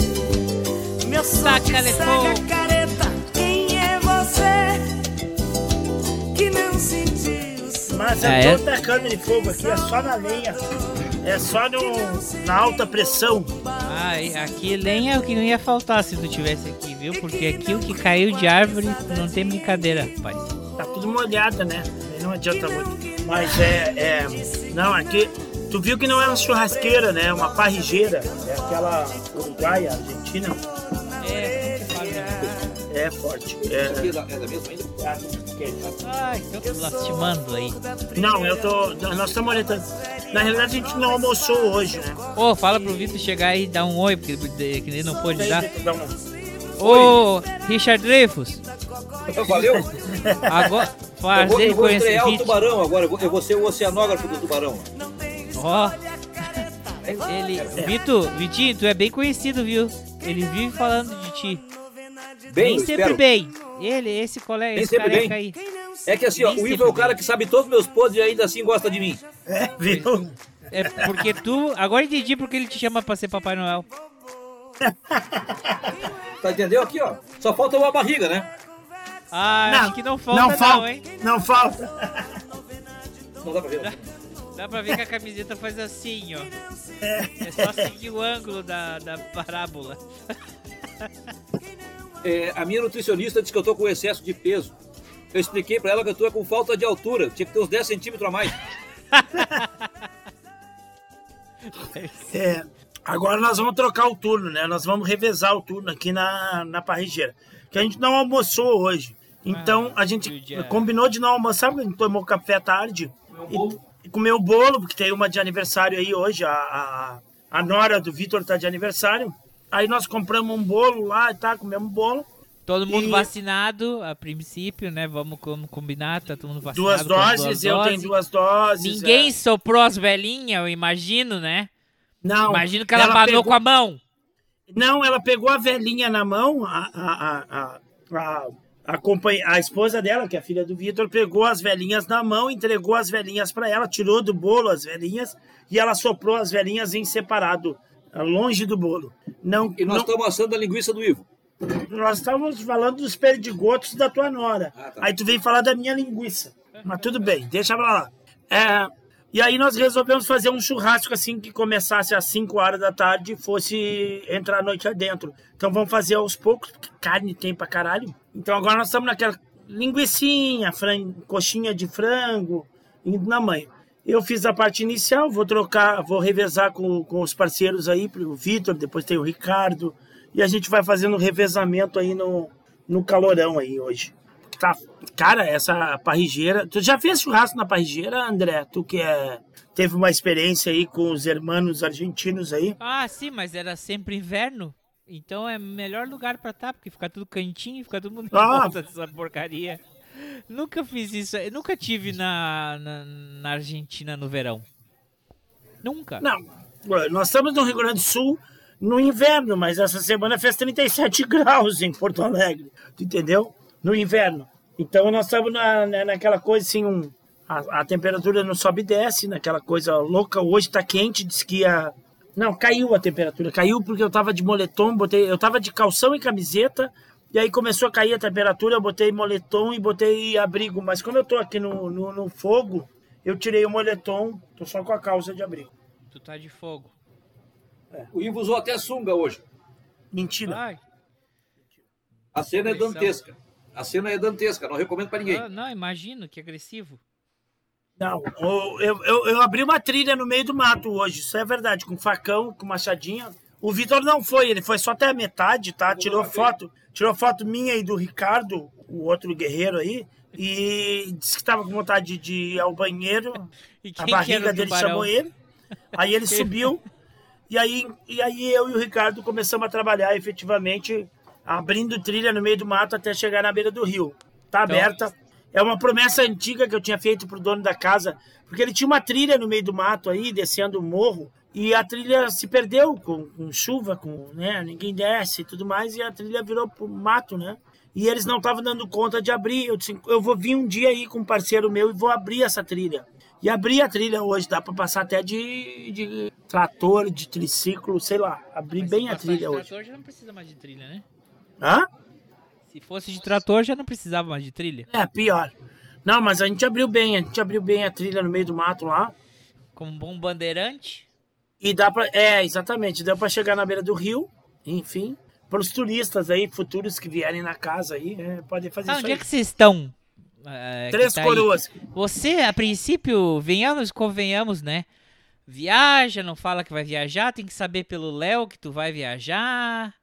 Te Saca-lhe cega fogo. careta. Quem é você que não sentiu? Mas Ah, eu é? tô tacando de fogo aqui, é só na lenha. É só no, na alta pressão. Ah, aqui lenha é o que não ia faltar se tu tivesse aqui, viu? Porque aqui o que caiu de árvore não tem brincadeira, rapaz. Tá tudo molhado, né? Não adianta muito. Mas é, é. Não, aqui. Tu viu que não é uma churrasqueira, né? É uma parrigeira. É aquela uruguaia, argentina. É forte. É, é da, é mesma ainda? Ah, então tô lastimando aí. Não, eu tô. Nós estamos orientando. Na realidade, a gente não almoçou hoje, né? Ô, fala pro Vitor chegar aí e dar um oi, porque que ele não pôde dar. Ô, Richard Dreyfus, Valeu? [LAUGHS] agora Eu vou, fazer eu vou conhecer estrear o tubarão agora. Eu vou, eu vou ser o oceanógrafo do tubarão. Ó. [LAUGHS] Ele, Vitor, Vitinho, tu é bem conhecido, viu? Ele vive falando de ti. Bem, Nem sempre espero. bem. Ele, esse colega, Nem esse sempre careca bem. aí. É que assim, ó, Nem o Ivo é o cara bem. que sabe todos os meus podres e ainda assim gosta de mim. É, viu? É porque tu. Agora entendi porque ele te chama pra ser Papai Noel. Tá entendeu? Aqui, ó. Só falta uma barriga, né? Ah, acho que não falta, não, não, falta, hein? Não falta. Não dá pra ver. Dá pra ver que a camiseta faz assim, ó. É só seguir o ângulo da, da parábola. [LAUGHS] É, a minha nutricionista disse que eu tô com excesso de peso. Eu expliquei pra ela que eu tô com falta de altura. Tinha que ter uns 10 centímetros a mais. [LAUGHS] É, agora nós vamos trocar o turno, né? Nós vamos revezar o turno aqui na, na parrigeira. Que a gente não almoçou hoje. Então a gente combinou de não almoçar, porque a gente tomou café à tarde. E, e comeu bolo, porque tem uma de aniversário aí hoje. A, a, a nora do Vitor tá de aniversário. Aí nós compramos um bolo lá e tá, comemos um bolo. Todo mundo E- vacinado, a princípio, né? Vamos como combinar, tá todo mundo vacinado. Duas doses, duas eu tenho doses. duas doses. Ninguém é. soprou as velhinhas, eu imagino, né? Não. Imagino que ela, ela pegou- com a mão. Não, ela pegou a velhinha na mão, a, a, a, a, a, a esposa dela, que é a filha do Vitor, pegou as velhinhas na mão, entregou as velhinhas para ela, tirou do bolo as velhinhas e ela soprou as velhinhas em separado, longe do bolo. Não, E nós não- estamos assando a linguiça do Ivo. nós estávamos falando dos perdigotos da tua nora. Ah, tá. Aí tu veio falar da minha linguiça. Mas tudo bem, deixa pra lá. É, e aí nós resolvemos fazer um churrasco assim que começasse às 5 horas da tarde e fosse entrar a noite adentro. Então vamos fazer aos poucos, porque carne tem pra caralho. Então agora nós estamos naquela linguiçinha, fran... coxinha de frango, indo na mãe. Eu fiz a parte inicial, vou trocar, vou revezar com, com os parceiros aí, o Vitor, depois tem o Ricardo, e a gente vai fazendo um revezamento aí no, no calorão aí hoje. Tá, cara, essa parrigeira. Tu já fez churrasco na parrigeira, André? Tu que é, teve uma experiência aí com os hermanos argentinos aí. Ah, sim, mas era sempre inverno. Então é melhor lugar pra estar, porque fica tudo cantinho, fica todo mundo em Ah. [LAUGHS] volta dessa porcaria. Nunca fiz isso, eu nunca tive na, na, na Argentina no verão. Nunca. Não, nós estamos no Rio Grande do Sul no inverno, mas essa semana fez 37 [LAUGHS] graus em Porto Alegre, entendeu? No inverno. Então nós estamos na, na- naquela coisa assim, um, a, a temperatura não sobe e desce, naquela coisa louca. Hoje tá quente, diz que ia. Não, caiu a temperatura. Caiu porque eu tava de moletom, botei, eu tava de calção e camiseta, e aí começou a cair a temperatura, eu botei moletom e botei abrigo. Mas como eu tô aqui no, no, no fogo, eu tirei o moletom, tô só com a calça de abrigo. Tu tá de fogo. O Ivo usou até sunga hoje. Mentira. Ai, A cena é dantesca. A cena é dantesca, não recomendo pra ninguém. ah, não, imagino, que agressivo. Não, eu, eu, eu abri uma trilha no meio do mato hoje, isso é verdade, com facão, com machadinha. O Vitor não foi, ele foi só até a metade, tá? Tirou foto, tirou foto minha e do Ricardo, o outro guerreiro aí, e disse que tava com vontade de ir ao banheiro. E A barriga dele chamou ele. Aí ele subiu. E aí, e aí eu e o Ricardo começamos a trabalhar efetivamente abrindo trilha no meio do mato até chegar na beira do rio. Tá então... aberta. É uma promessa antiga que eu tinha feito pro dono da casa, porque ele tinha uma trilha no meio do mato aí, descendo o morro, e a trilha se perdeu com, com chuva, com, né, ninguém desce e tudo mais, e a trilha virou pro mato, né? E eles não estavam dando conta de abrir. Eu disse, eu vou vir um dia aí com um parceiro meu e vou abrir essa trilha. E abrir a trilha hoje, dá para passar até de, de trator, de triciclo, sei lá. Abrir Mas bem a trilha de hoje. trator já não precisa mais de trilha, né? Hã? Se fosse de trator, já não precisava mais de trilha. É, pior. Não, mas a gente abriu bem, a gente abriu bem a trilha no meio do mato lá. Como um bom bandeirante? E dá pra. É, exatamente. Deu pra chegar na beira do rio, enfim. Para os turistas aí, futuros que vierem na casa aí, é, podem fazer ah, isso. Onde aí. é que vocês estão? Uh, Três tá coroas. Aí. Você, a princípio, venhamos, convenhamos, né? Viaja, não fala que vai viajar, tem que saber pelo Léo que tu vai viajar.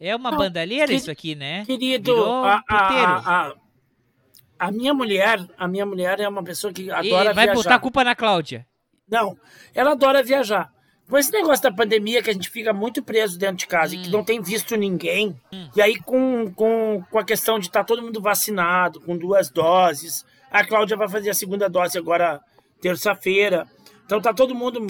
É uma não, bandalheira que, isso aqui, né? Querido, a, a, a, a, minha mulher, a minha mulher é uma pessoa que adora e vai viajar. Vai botar a culpa na Cláudia. Não, ela adora viajar. Com esse negócio da pandemia que a gente fica muito preso dentro de casa hum. e que hum. não tem visto ninguém, hum. e aí com, com, com a questão de estar tá todo mundo vacinado, com duas doses, a Cláudia vai fazer a segunda dose agora terça-feira. Então tá todo mundo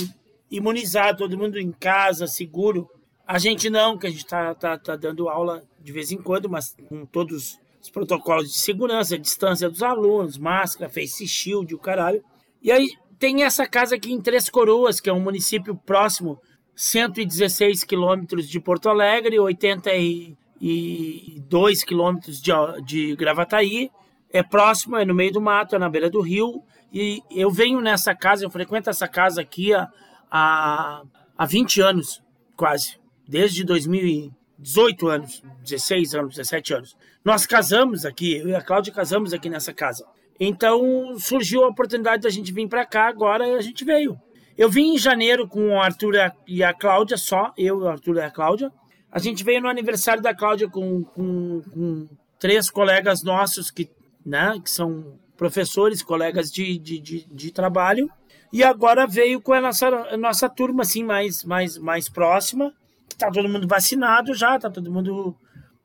imunizado, todo mundo em casa, seguro. A gente não, que a gente tá, tá, tá dando aula de vez em quando, mas com todos os protocolos de segurança, distância dos alunos, máscara, face shield, o caralho. E aí tem essa casa aqui em Três Coroas, que é um município próximo, 116 quilômetros de Porto Alegre, 82 quilômetros de, de Gravataí. É próximo, é no meio do mato, é na beira do rio. E eu venho nessa casa, eu frequento essa casa aqui há, há, há 20 anos, quase. Desde 2018 anos, 16 anos, 17 anos. Nós casamos aqui, eu e a Cláudia casamos aqui nessa casa. Então surgiu a oportunidade da gente vir para cá, agora a gente veio. Eu vim em janeiro com o Arthur e a Cláudia, só eu, o Arthur e a Cláudia. A gente veio no aniversário da Cláudia com, com, com três colegas nossos que, né, que são professores, colegas de, de, de, de, trabalho. E agora veio com a nossa, a nossa turma assim, mais, mais, mais próxima. Tá todo mundo vacinado já, tá todo mundo.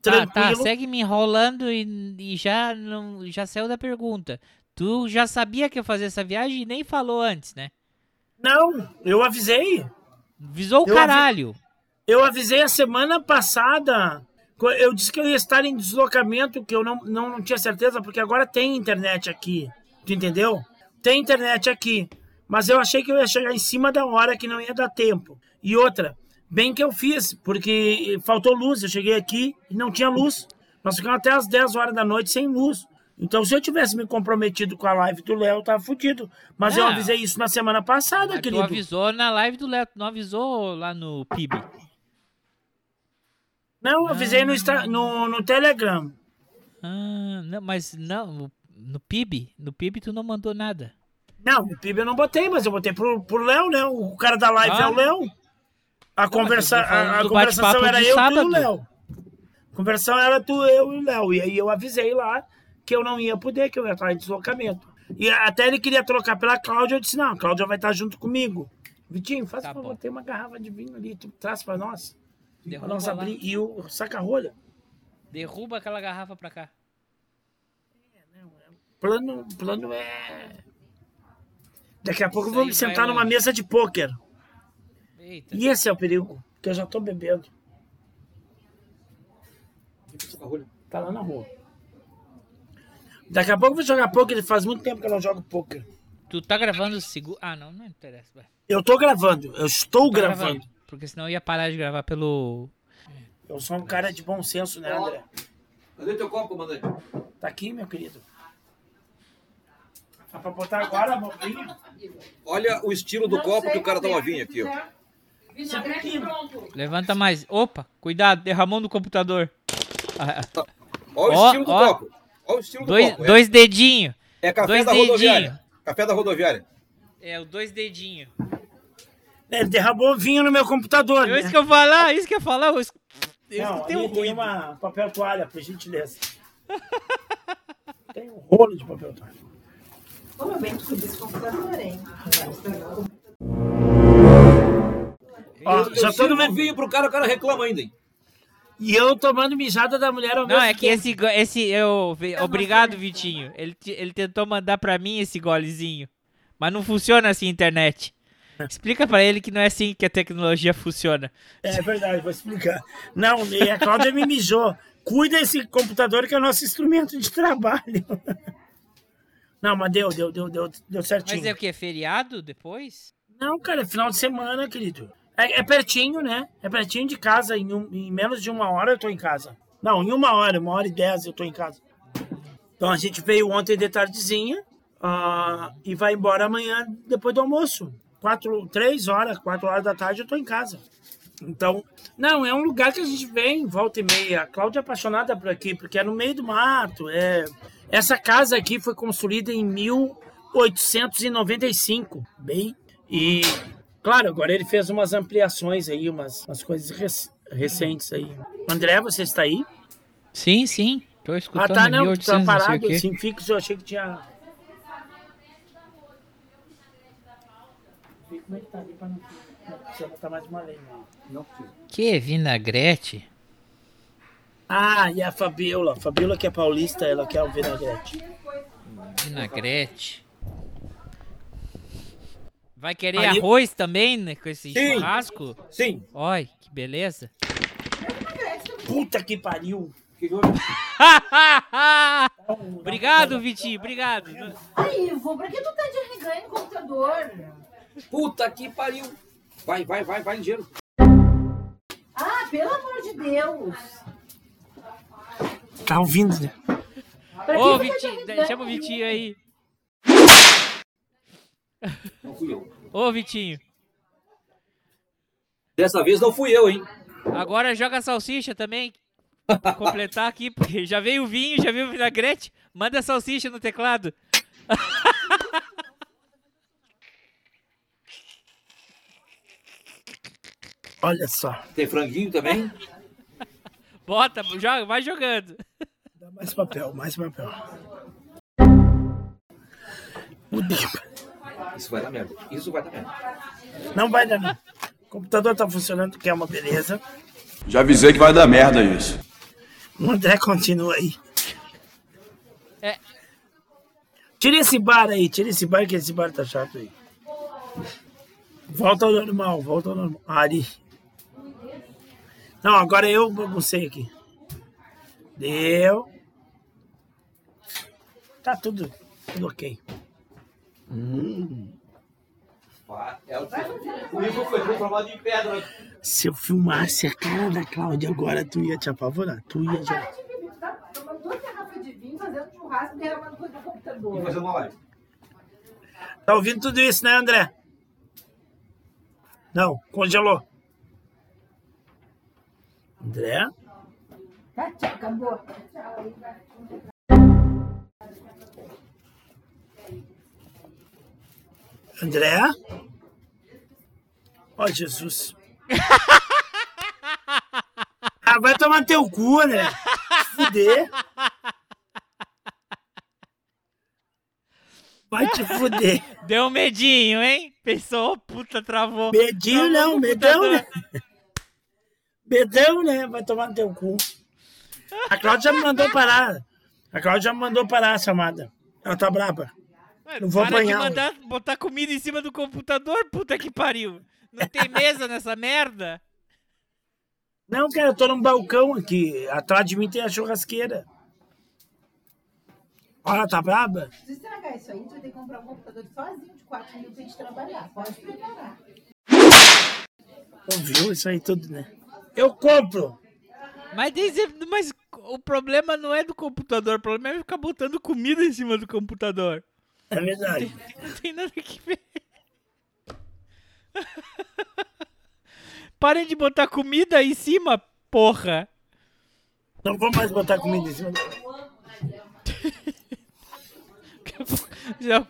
Tá, tá, segue me enrolando e, e, já, não, já saiu da pergunta. Tu já sabia que ia fazer essa viagem e nem falou antes, né? Não, eu avisei. Avisou o caralho. eu avisei a semana passada. Eu disse que eu ia estar em deslocamento, que eu não, não, não tinha certeza, porque agora tem internet aqui. Tu entendeu? Tem internet aqui. Mas eu achei que eu ia chegar em cima da hora, que não ia dar tempo. E outra, Bem que eu fiz, porque faltou luz. Eu cheguei aqui e não tinha luz. Nós ficamos até as 10 horas da noite sem luz. Então, se eu tivesse me comprometido com a live do Léo, tava fudido. Mas eu avisei isso na semana passada, Mas querido. Tu avisou na live do Léo, não avisou lá no PIB? Não, eu avisei ah. no, no, no Telegram. Ah, não, mas não, no PIB, no PIB tu não mandou nada. Não, no PIB eu não botei, mas eu botei pro, pro Léo, né? O cara da live ah. é o Léo. A, conversa, a, a conversação era eu sábado. e o Léo. A conversação era tu, eu e o Léo. E aí eu avisei lá que eu não ia poder, que eu ia estar em deslocamento. E até ele queria trocar pela Cláudia, eu disse, não, a Cláudia vai estar junto comigo. Vitinho, faz tá favor, tem uma garrafa de vinho ali, tu traz pra nós. Derruba pra nós abrir. E o saca-rolha. Derruba aquela garrafa pra cá. É, não, é, plano, plano é... Daqui a pouco vamos sentar numa mesa de pôquer. Eita. E esse é o perigo, que eu já tô bebendo. Tá lá na rua. Daqui a pouco eu vou jogar poker, faz muito tempo que eu não jogo poker. Tu tá gravando seguro? Ah, não, não interessa. Vai. Eu tô gravando, eu estou tá gravando. gravando. Porque senão eu ia parar de gravar pelo. Eu sou um cara de bom senso, né, André? Cadê teu copo, comandante? Tá aqui, meu querido. Tá pra botar agora, bobinho? Olha o estilo do não copo que o cara tava vindo aqui, ó. Levanta mais. Opa, cuidado, derramou no computador. Olha o estilo do ó. copo. Olha o estilo dois, do copo. Dois dedinhos. É café dois da dedinho. rodoviária. Café da rodoviária. É, o dois dedinhos. Ele derramou vinho no meu computador. É né? Isso que eu falar, isso que eu falar. Eu, eu Não, tem, um tem uma papel toalha, por gentileza. tem um rolo de papel toalha. Como bem que esse computador, hein? Ó, eu, já eu todo mundo vinho pro cara, o cara reclama ainda, hein? E eu tomando mijada da mulher ao Não, é que esse, esse eu, obrigado, Vitinho. Ele, ele tentou mandar pra mim esse golezinho. Mas não funciona assim a internet. Explica para ele que não é assim que a tecnologia funciona. É verdade, vou explicar. Não, e a Cláudia me mijou. Cuida desse computador que é o nosso instrumento de trabalho. Não, mas deu, deu, deu, deu, deu certinho. Mas é o que? Feriado depois? Não, cara, é final de semana, querido. É, é pertinho, né? É pertinho de casa. Em, um, em, menos de uma hora eu tô em casa. Não, em uma hora, uma hora e dez eu tô em casa. Então a gente veio ontem de tardezinha uh, e vai embora amanhã depois do almoço quatro, três horas, quatro horas da tarde eu tô em casa. Então, não, é um lugar que a gente vem, volta e meia. A Cláudia é apaixonada por aqui, porque é no meio do mato. É... Essa casa aqui foi construída em 1895, bem. E, claro, agora ele fez umas ampliações aí, umas, umas coisas rec recentes aí. André, você está aí? Sim, sim. Tô escutando. Ah, tá, não, 1800, tá parado, assim, fixo, eu achei que tinha como é que tá ali pra não, não botar mais uma lenha. Não Que vinagrete? Ah, e a Fabiola. Fabiola que é paulista, ela quer o vinagrete. Vinagrete. Vai querer Aí... arroz também né, com esse Sim. churrasco? Sim. Olha, que beleza. Puta que pariu. [LAUGHS] obrigado, Vitinho, obrigado. Aí, Ivo, pra que tu tá de reganho no computador? Puta que pariu. Vai, vai, vai, vai ligeiro. Ah, pelo amor de Deus. Tá ouvindo, né? Ô, Vitinho, chama o Vitinho aí. Não fui eu. Ô, Vitinho. Dessa vez não fui eu, hein? Agora joga salsicha também. Pra completar aqui, porque já veio o vinho, já veio o vinagrete. Manda salsicha no teclado. [LAUGHS] Olha só. Tem franguinho também? Bota, joga, vai jogando. Dá mais papel, mais papel. Isso vai dar merda. Isso vai dar merda. Não vai dar merda. O computador tá funcionando, que é uma beleza. Já avisei que vai dar merda isso. O André continua aí. É. Tira esse bar aí, tira esse bar que esse bar tá chato aí. Volta ao normal, volta ao normal. Ari. Não, agora eu baguncei aqui. Deu. Tá tudo, tudo ok. Hum. O Ivo foi transformado em pedra. Se eu filmasse a cara da Cláudia agora, tu ia te apavorar. Tu ia já. Tá ouvindo tudo isso, né, André? Não, congelou. André? Tá, tchau, acabou. André? Ó, oh, Jesus. [LAUGHS] ah, vai tomar teu cu, né? Fuder. Vai te fuder. Deu um medinho, hein? Pensou, puta, travou. Medinho travou não, medão, né? Bedão, né? Vai tomar no teu cu. A Cláudia já me mandou parar. A Cláudia já me mandou parar chamada. Ela tá braba. Não vou para apanhar. De mandar botar comida em cima do computador, puta que pariu. Não tem mesa nessa merda? Não, cara, eu tô num balcão aqui. Atrás de mim tem a churrasqueira. Olha, tá braba? Se estragar isso aí, tu vai ter que comprar um computador sozinho de 4 mil pra gente trabalhar. Pode preparar. Ouviu isso aí tudo, né? Eu compro. Mas, mas o problema não é do computador, o problema é ficar botando comida em cima do computador. É verdade. Não tem, não tem nada que ver. Parem de botar comida em cima, porra. Não vou mais botar comida em cima. [LAUGHS] Já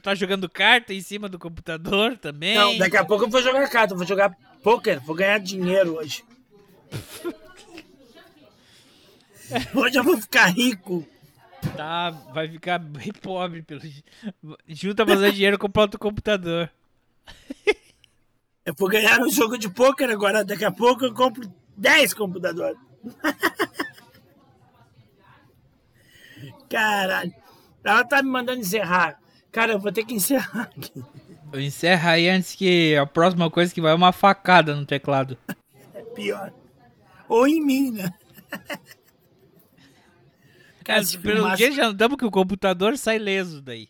tá jogando carta em cima do computador também? Não, daqui a pouco eu vou jogar carta, vou jogar poker, vou ganhar dinheiro hoje. [LAUGHS] Hoje eu vou ficar rico. Tá, vai ficar bem pobre. Pelo... Junta bastante dinheiro e comprar outro computador. Eu vou ganhar um jogo de pôquer agora. Daqui a pouco eu compro 10 computadores. [LAUGHS] Caralho. Ela tá me mandando encerrar. Cara, eu vou ter que encerrar aqui. Encerra aí antes que a próxima coisa que vai é uma facada no teclado. É pior. Ou em mim, né? [LAUGHS] Cara, se pelo jeito já andamos que o computador sai leso daí.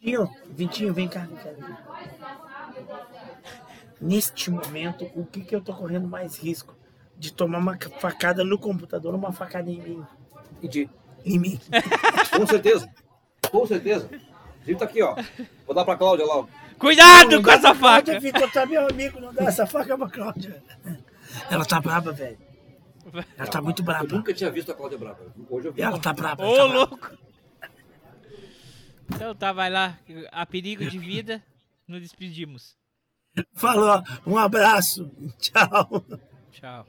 Vitinho, Vitinho, vem cá, vem cá. Neste momento, o que que eu tô correndo mais risco? De tomar uma facada no computador ou uma facada em mim? Entendi. Em mim. [LAUGHS] Com certeza. Com certeza. Vitor tá aqui, ó. Vou dar pra Cláudia lá. Ó. Cuidado não, com essa faca! Cláudia, Vitor, tá meu amigo, não dá essa faca pra Cláudia. Ela tá brava, velho. Ela tá muito brava. Eu nunca tinha visto a Cláudia brava. Hoje eu vi. Ela tá brava. Ô, tá louco! Então tá, vai lá. A perigo de vida, nos despedimos. Falou, um abraço. Tchau. Tchau.